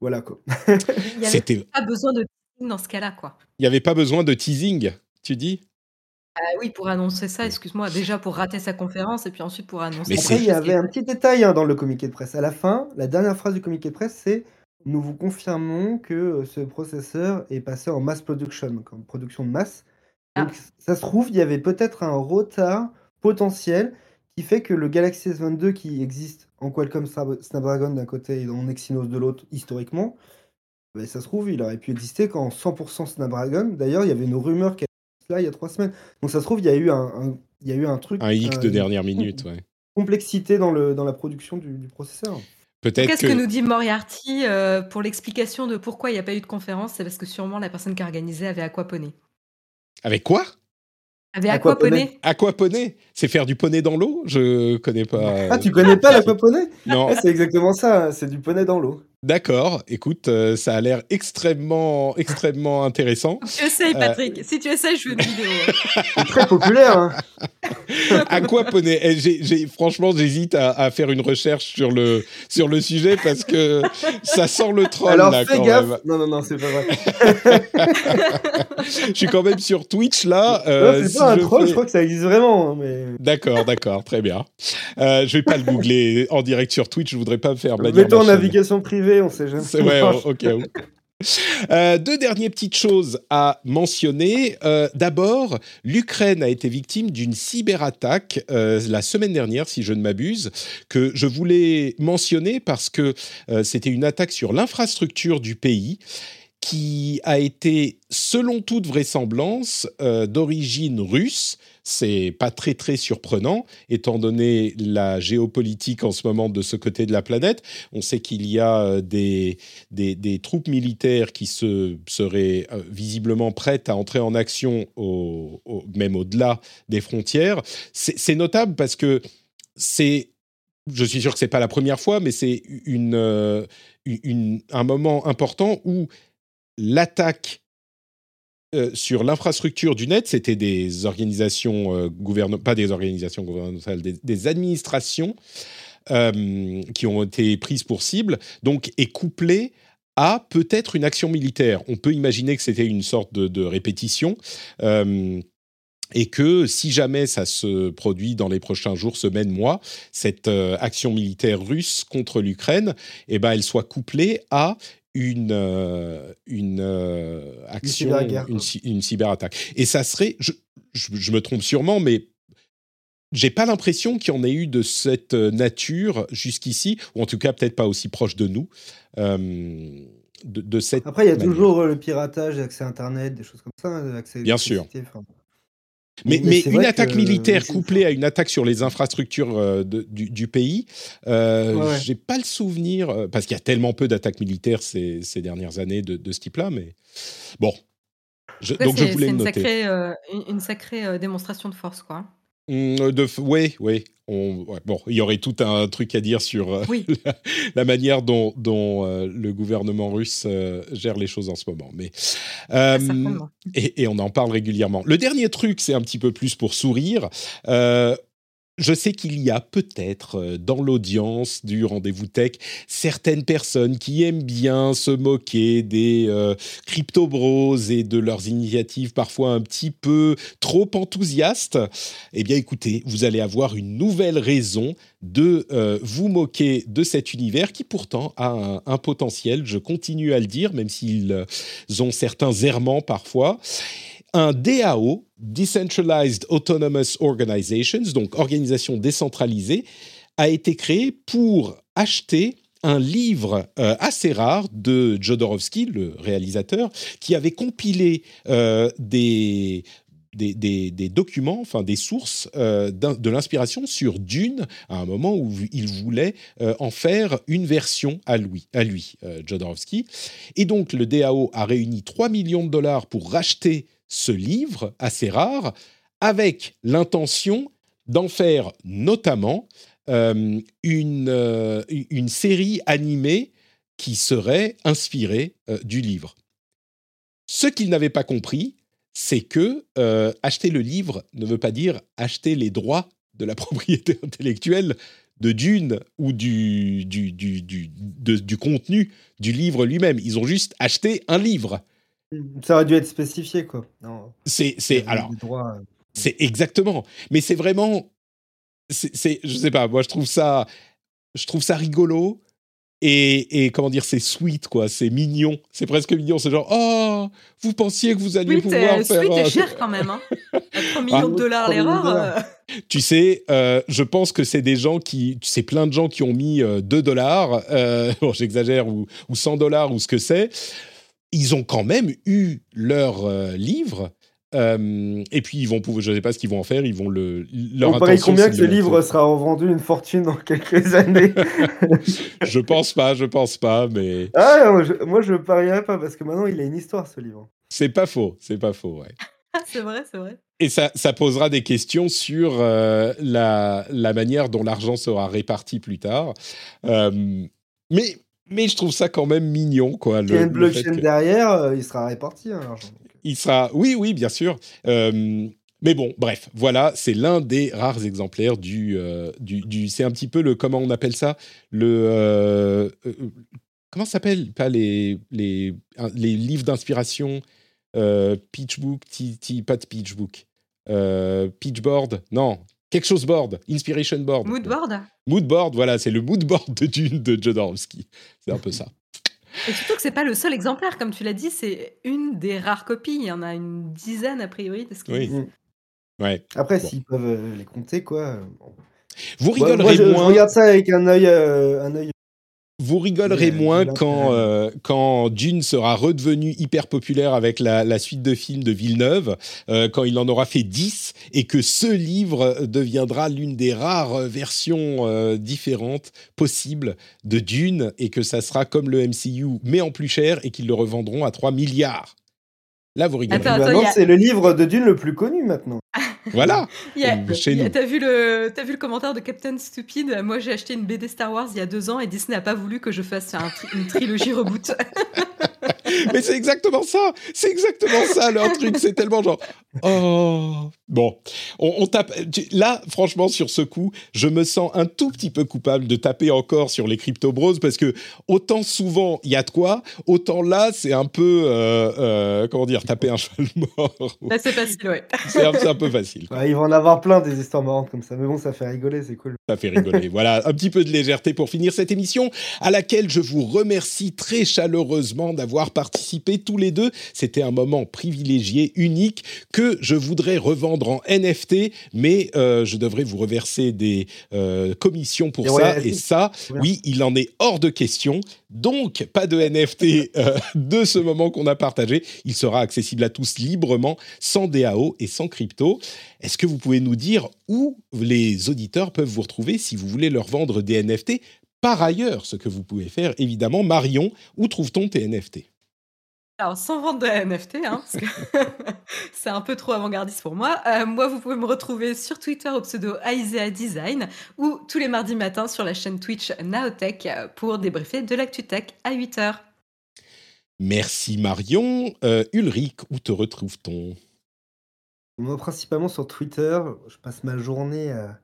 voilà quoi. Il n'y avait pas besoin de teasing dans ce cas-là, quoi. Il n'y avait pas besoin de teasing, tu dis? Ah oui, pour annoncer ça, excuse-moi, déjà pour rater sa conférence et puis ensuite pour annoncer Mais il y avait un petit détail, hein, dans le communiqué de presse. À la fin, la dernière phrase du communiqué de presse, c'est: «Nous vous confirmons que, euh, ce processeur est passé en mass production», en production de masse. Ah. Donc ça se trouve, il y avait peut-être un retard potentiel qui fait que le Galaxy S22 qui existe en Qualcomm Snapdragon d'un côté et en Exynos de l'autre historiquement, ben ça se trouve, il aurait pu exister qu'en 100 Snapdragon. D'ailleurs, il y avait une rumeur qui là il y a trois semaines. Donc ça se trouve, il y a eu un, il y a eu un truc. Un hic de dernière minute, ouais. Complexité dans, le, dans la production du, processeur. Peut-être Qu'est-ce que... nous dit Moriarty euh, pour l'explication de pourquoi il n'y a pas eu de conférence? C'est parce que sûrement la personne qui a organisé avait aquaponé. Avec quoi? Avait aquaponé. Aquaponé? C'est faire du poney dans l'eau? Je connais pas. Ah, tu connais pas l'aquaponé Non. c'est exactement ça, hein, c'est du poney dans l'eau. D'accord, écoute, euh, ça a l'air extrêmement, extrêmement intéressant. Tu essayes, euh, Patrick. Si tu essayes, je veux une vidéo. C'est très populaire. Hein. Aquaponé. Eh, franchement, j'hésite à, faire une recherche sur le, sur le sujet parce que ça sent le troll. Alors, là, fais gaffe. Non, non, non, c'est pas vrai. je suis quand même sur Twitch là. Euh, c'est pas un troll, je crois que ça existe vraiment. Hein, mais... D'accord, d'accord, très bien. Euh, je vais pas le googler en direct sur Twitch, je voudrais pas me faire bannir. Mets-toi en navigation privée on sait jamais. C'est vrai, ok. Euh, deux dernières petites choses à mentionner. Euh, d'abord, l'Ukraine a été victime d'une cyberattaque euh, la semaine dernière, si je ne m'abuse, que je voulais mentionner parce que c'était une attaque sur l'infrastructure du pays qui a été, selon toute vraisemblance, d'origine russe. C'est pas très très surprenant, étant donné la géopolitique en ce moment de ce côté de la planète. On sait qu'il y a euh, des, des, troupes militaires qui se, seraient euh, visiblement prêtes à entrer en action, même au-delà des frontières. C'est notable parce que c'est je suis sûr que c'est pas la première fois, mais c'est une, une, un moment important où l'attaque euh, sur l'infrastructure du net, c'était des organisations euh, gouvernementales, pas des organisations gouvernementales, des, administrations euh, qui ont été prises pour cible, donc est couplée à peut-être une action militaire. On peut imaginer que c'était une sorte de, répétition. et que si jamais ça se produit dans les prochains jours, semaines, mois, cette action militaire russe contre l'Ukraine, eh ben, elle soit couplée à une, euh, une euh, action, une, cyberattaque. Et ça serait, je, je, me trompe sûrement, mais j'ai pas l'impression qu'il y en ait eu de cette nature jusqu'ici, ou en tout cas peut-être pas aussi proche de nous. Euh, de, cette Après, il y a toujours le piratage, accès Internet, des choses comme ça. Hein, accès Bien sûr. Mais, mais, une attaque militaire couplée à une attaque sur les infrastructures euh, du, pays, euh, j'ai pas le souvenir, euh, parce qu'il y a tellement peu d'attaques militaires ces, ces, dernières années de, de ce type-là, mais bon. donc je voulais une Sacrée, euh, une sacrée démonstration de force, quoi. Mmh, de, oui, oui. On, bon, il y aurait tout un truc à dire sur euh, la, manière dont, dont euh, le gouvernement russe euh, gère les choses en ce moment. Mais, et, et, on en parle régulièrement. Le dernier truc, c'est un petit peu plus pour sourire je sais qu'il y a peut-être euh, dans l'audience du rendez-vous tech certaines personnes qui aiment bien se moquer des euh, crypto bros et de leurs initiatives parfois un petit peu trop enthousiastes. Eh bien écoutez, vous allez avoir une nouvelle raison de euh, vous moquer de cet univers qui pourtant a un, potentiel, je continue à le dire, même s'ils ont certains errements parfois un DAO, Decentralized Autonomous Organizations, donc organisation décentralisée, a été créé pour acheter un livre euh, assez rare de Jodorowsky, le réalisateur, qui avait compilé euh, des, documents, enfin des sources euh, de l'inspiration sur Dune à un moment où il voulait en faire une version à lui, à lui Jodorowsky. Et donc le DAO a réuni 3 millions de dollars pour racheter ce livre assez rare avec l'intention d'en faire notamment euh, une, euh, une série animée qui serait inspirée euh, du livre. Ce qu'il n'avait pas compris, c'est que acheter le livre ne veut pas dire acheter les droits de la propriété intellectuelle de Dune ou du, du, du, du, du contenu du livre lui-même. Ils ont juste acheté un livre. Ça aurait dû être spécifié, quoi. C'est, c'est alors, euh. c'est exactement. Mais c'est vraiment, c'est, je sais pas. Moi, je trouve ça, je trouve ça rigolo et, et comment dire, c'est sweet, quoi. C'est mignon. C'est presque mignon. C'est genre, oh, vous pensiez que vous alliez pouvoir faire. Sweet est cher quand même. Hein. 3 millions de dollars l'erreur. Euh. Tu sais, euh, je pense que c'est des gens qui, c'est plein de gens qui ont mis 2 dollars. bon, j'exagère ou, ou 100 dollars ou ce que c'est ils ont quand même eu leur euh, livre. Euh, et puis ils vont pouvoir, je ne sais pas ce qu'ils vont en faire, ils vont le. Leur On parie combien que ce livre sera vendu une fortune dans quelques années Je pense pas, je pense pas, mais. Ah, moi je, ne parierais pas parce que maintenant il a une histoire ce livre. C'est pas faux, c'est pas faux, ouais. c'est vrai, c'est vrai. Et ça, ça, posera des questions sur euh, la, la, manière dont l'argent sera réparti plus tard. mais mais je trouve ça quand même mignon, quoi. Il y a une blockchain derrière, euh, il sera réparti, hein, l'argent. Il sera, oui, oui, bien sûr. Euh, mais bon, bref, voilà, c'est l'un des rares exemplaires du, euh, du, du c'est un petit peu le, comment on appelle ça, le, comment ça s'appelle, pas les, les, les livres d'inspiration, Pitchbook, pas de Pitchbook, Pitchboard, non, quelque chose board, inspiration board. Moodboard Moodboard, voilà, c'est le moodboard de Dune de Jodorowsky. C'est un peu ça. Et surtout que c'est pas le seul exemplaire, comme tu l'as dit, c'est une des rares copies. Il y en a une dizaine a priori de ce qu'ils oui. Ouais. Après, s'ils peuvent euh, les compter, quoi. Vous rigolerez moi, moins. Je regarde ça avec un œil, euh, un œil Vous rigolerez moins quand, euh, quand Dune sera redevenu hyper populaire avec la, suite de films de Villeneuve, euh, quand il en aura fait 10, et que ce livre deviendra l'une des rares versions euh, différentes possibles de Dune, et que ça sera comme le MCU, mais en plus cher, et qu'ils le revendront à 3 milliards. Là, vous rigolez. c'est le livre de Dune le plus connu maintenant. Voilà. Chez nous. T'as vu le, as vu le commentaire de Captain Stupid? Moi, j'ai acheté une BD Star Wars il y a deux ans et Disney n'a pas voulu que je fasse une trilogie reboot. Mais c'est exactement ça. C'est exactement ça leur truc. C'est tellement genre. Oh. Bon, on, tape. Là, franchement, sur ce coup, je me sens un tout petit peu coupable de taper encore sur les crypto bros parce que autant souvent il y a de quoi, autant là c'est un peu euh, euh, comment dire taper un cheval mort. Là c'est facile, ouais. C'est un, peu facile. il va en avoir plein des histoires marrantes comme ça, mais bon, ça fait rigoler, c'est cool. Ça fait rigoler. voilà, un petit peu de légèreté pour finir cette émission à laquelle je vous remercie très chaleureusement d'avoir participé tous les deux. C'était un moment privilégié, unique que je voudrais revendre en NFT, mais euh, je devrais vous reverser des euh, commissions pour ça. et ça, oui, il en est hors de question. Donc, pas de NFT euh, de ce moment qu'on a partagé. Il sera accessible à tous librement, sans DAO et sans crypto. Est-ce que vous pouvez nous dire où les auditeurs peuvent vous retrouver si vous voulez leur vendre des NFT Par ailleurs, ce que vous pouvez faire, évidemment, Marion, où trouve-t-on tes NFT alors, sans vendre de NFT, hein, parce que c'est un peu trop avant-gardiste pour moi, euh, moi, vous pouvez me retrouver sur Twitter au pseudo Aisea Design ou tous les mardis matins sur la chaîne Twitch Naotech pour débriefer de l'actu tech à 8h. Merci Marion. Euh, Ulrich, où te retrouve-t-on? Moi, principalement sur Twitter. Je passe ma journée à,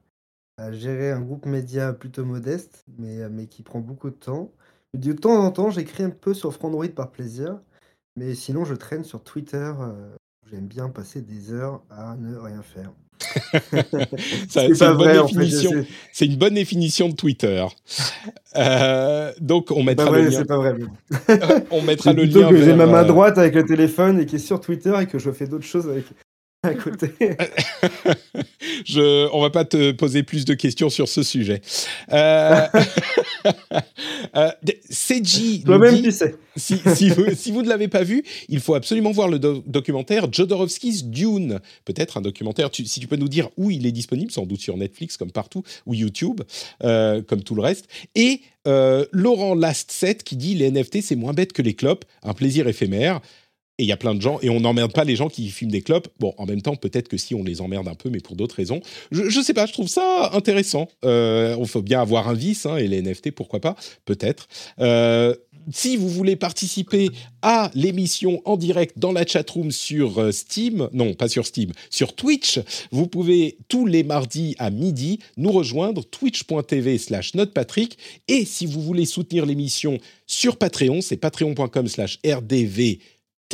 gérer un groupe média plutôt modeste, mais, mais qui prend beaucoup de temps. De temps en temps, j'écris un peu sur Frandroid par plaisir. Mais sinon, je traîne sur Twitter. Euh, j'aime bien passer des heures à ne rien faire. c'est une, bonne définition. c'est une bonne définition de Twitter. Euh, donc on mettra le lien. C'est pas vrai. on mettra le lien. que j'ai ma main euh, droite avec le téléphone et qui est sur Twitter et que je fais d'autres choses avec à côté. je, on va pas te poser plus de questions sur ce sujet. Euh, euh, Toi-même, tu sais. Si, si, vous, ne l'avez pas vu, il faut absolument voir le documentaire Jodorowsky's Dune. Peut-être un documentaire. si tu peux nous dire où il est disponible, sans doute sur Netflix comme partout, ou YouTube, euh, comme tout le reste. Et euh, Laurent Last qui dit les NFT c'est moins bête que les clopes, un plaisir éphémère. Et il y a plein de gens, et on n'emmerde pas les gens qui fument des clopes. Bon, en même temps, peut-être que si on les emmerde un peu, mais pour d'autres raisons. Je, ne sais pas, je trouve ça intéressant. Euh, il faut bien avoir un vice, hein, et les NFT, pourquoi pas Peut-être. Euh, si vous voulez participer à l'émission en direct dans la chatroom sur euh, Steam, non pas sur Steam, sur Twitch, vous pouvez tous les mardis à midi nous rejoindre twitch.tv slash notepatrick et si vous voulez soutenir l'émission sur Patreon, c'est patreon.com slash rdv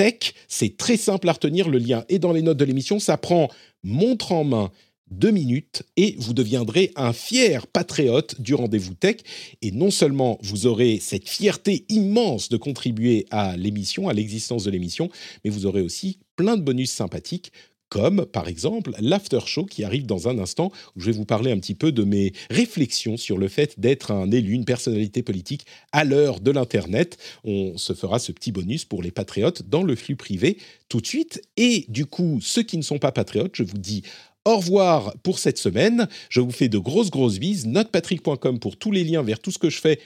tech. C'est très simple à retenir. Le lien est dans les notes de l'émission. Ça prend montre en main deux minutes et vous deviendrez un fier patriote du rendez-vous tech. Et non seulement vous aurez cette fierté immense de contribuer à l'émission, à l'existence de l'émission, mais vous aurez aussi plein de bonus sympathiques comme par exemple l'after show qui arrive dans un instant où je vais vous parler un petit peu de mes réflexions sur le fait d'être un élu, une personnalité politique à l'heure de l'Internet. On se fera ce petit bonus pour les patriotes dans le flux privé tout de suite. Et du coup, ceux qui ne sont pas patriotes, je vous dis au revoir pour cette semaine. Je vous fais de grosses, grosses bises. Notepatrick.com pour tous les liens vers tout ce que je fais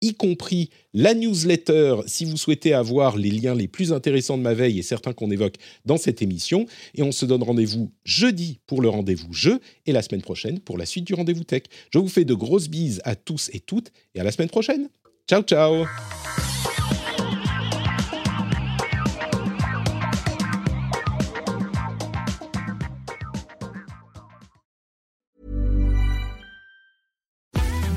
y compris la newsletter si vous souhaitez avoir les liens les plus intéressants de ma veille et certains qu'on évoque dans cette émission. Et on se donne rendez-vous jeudi pour le rendez-vous jeu et la semaine prochaine pour la suite du rendez-vous tech. Je vous fais de grosses bises à tous et toutes et à la semaine prochaine. Ciao ciao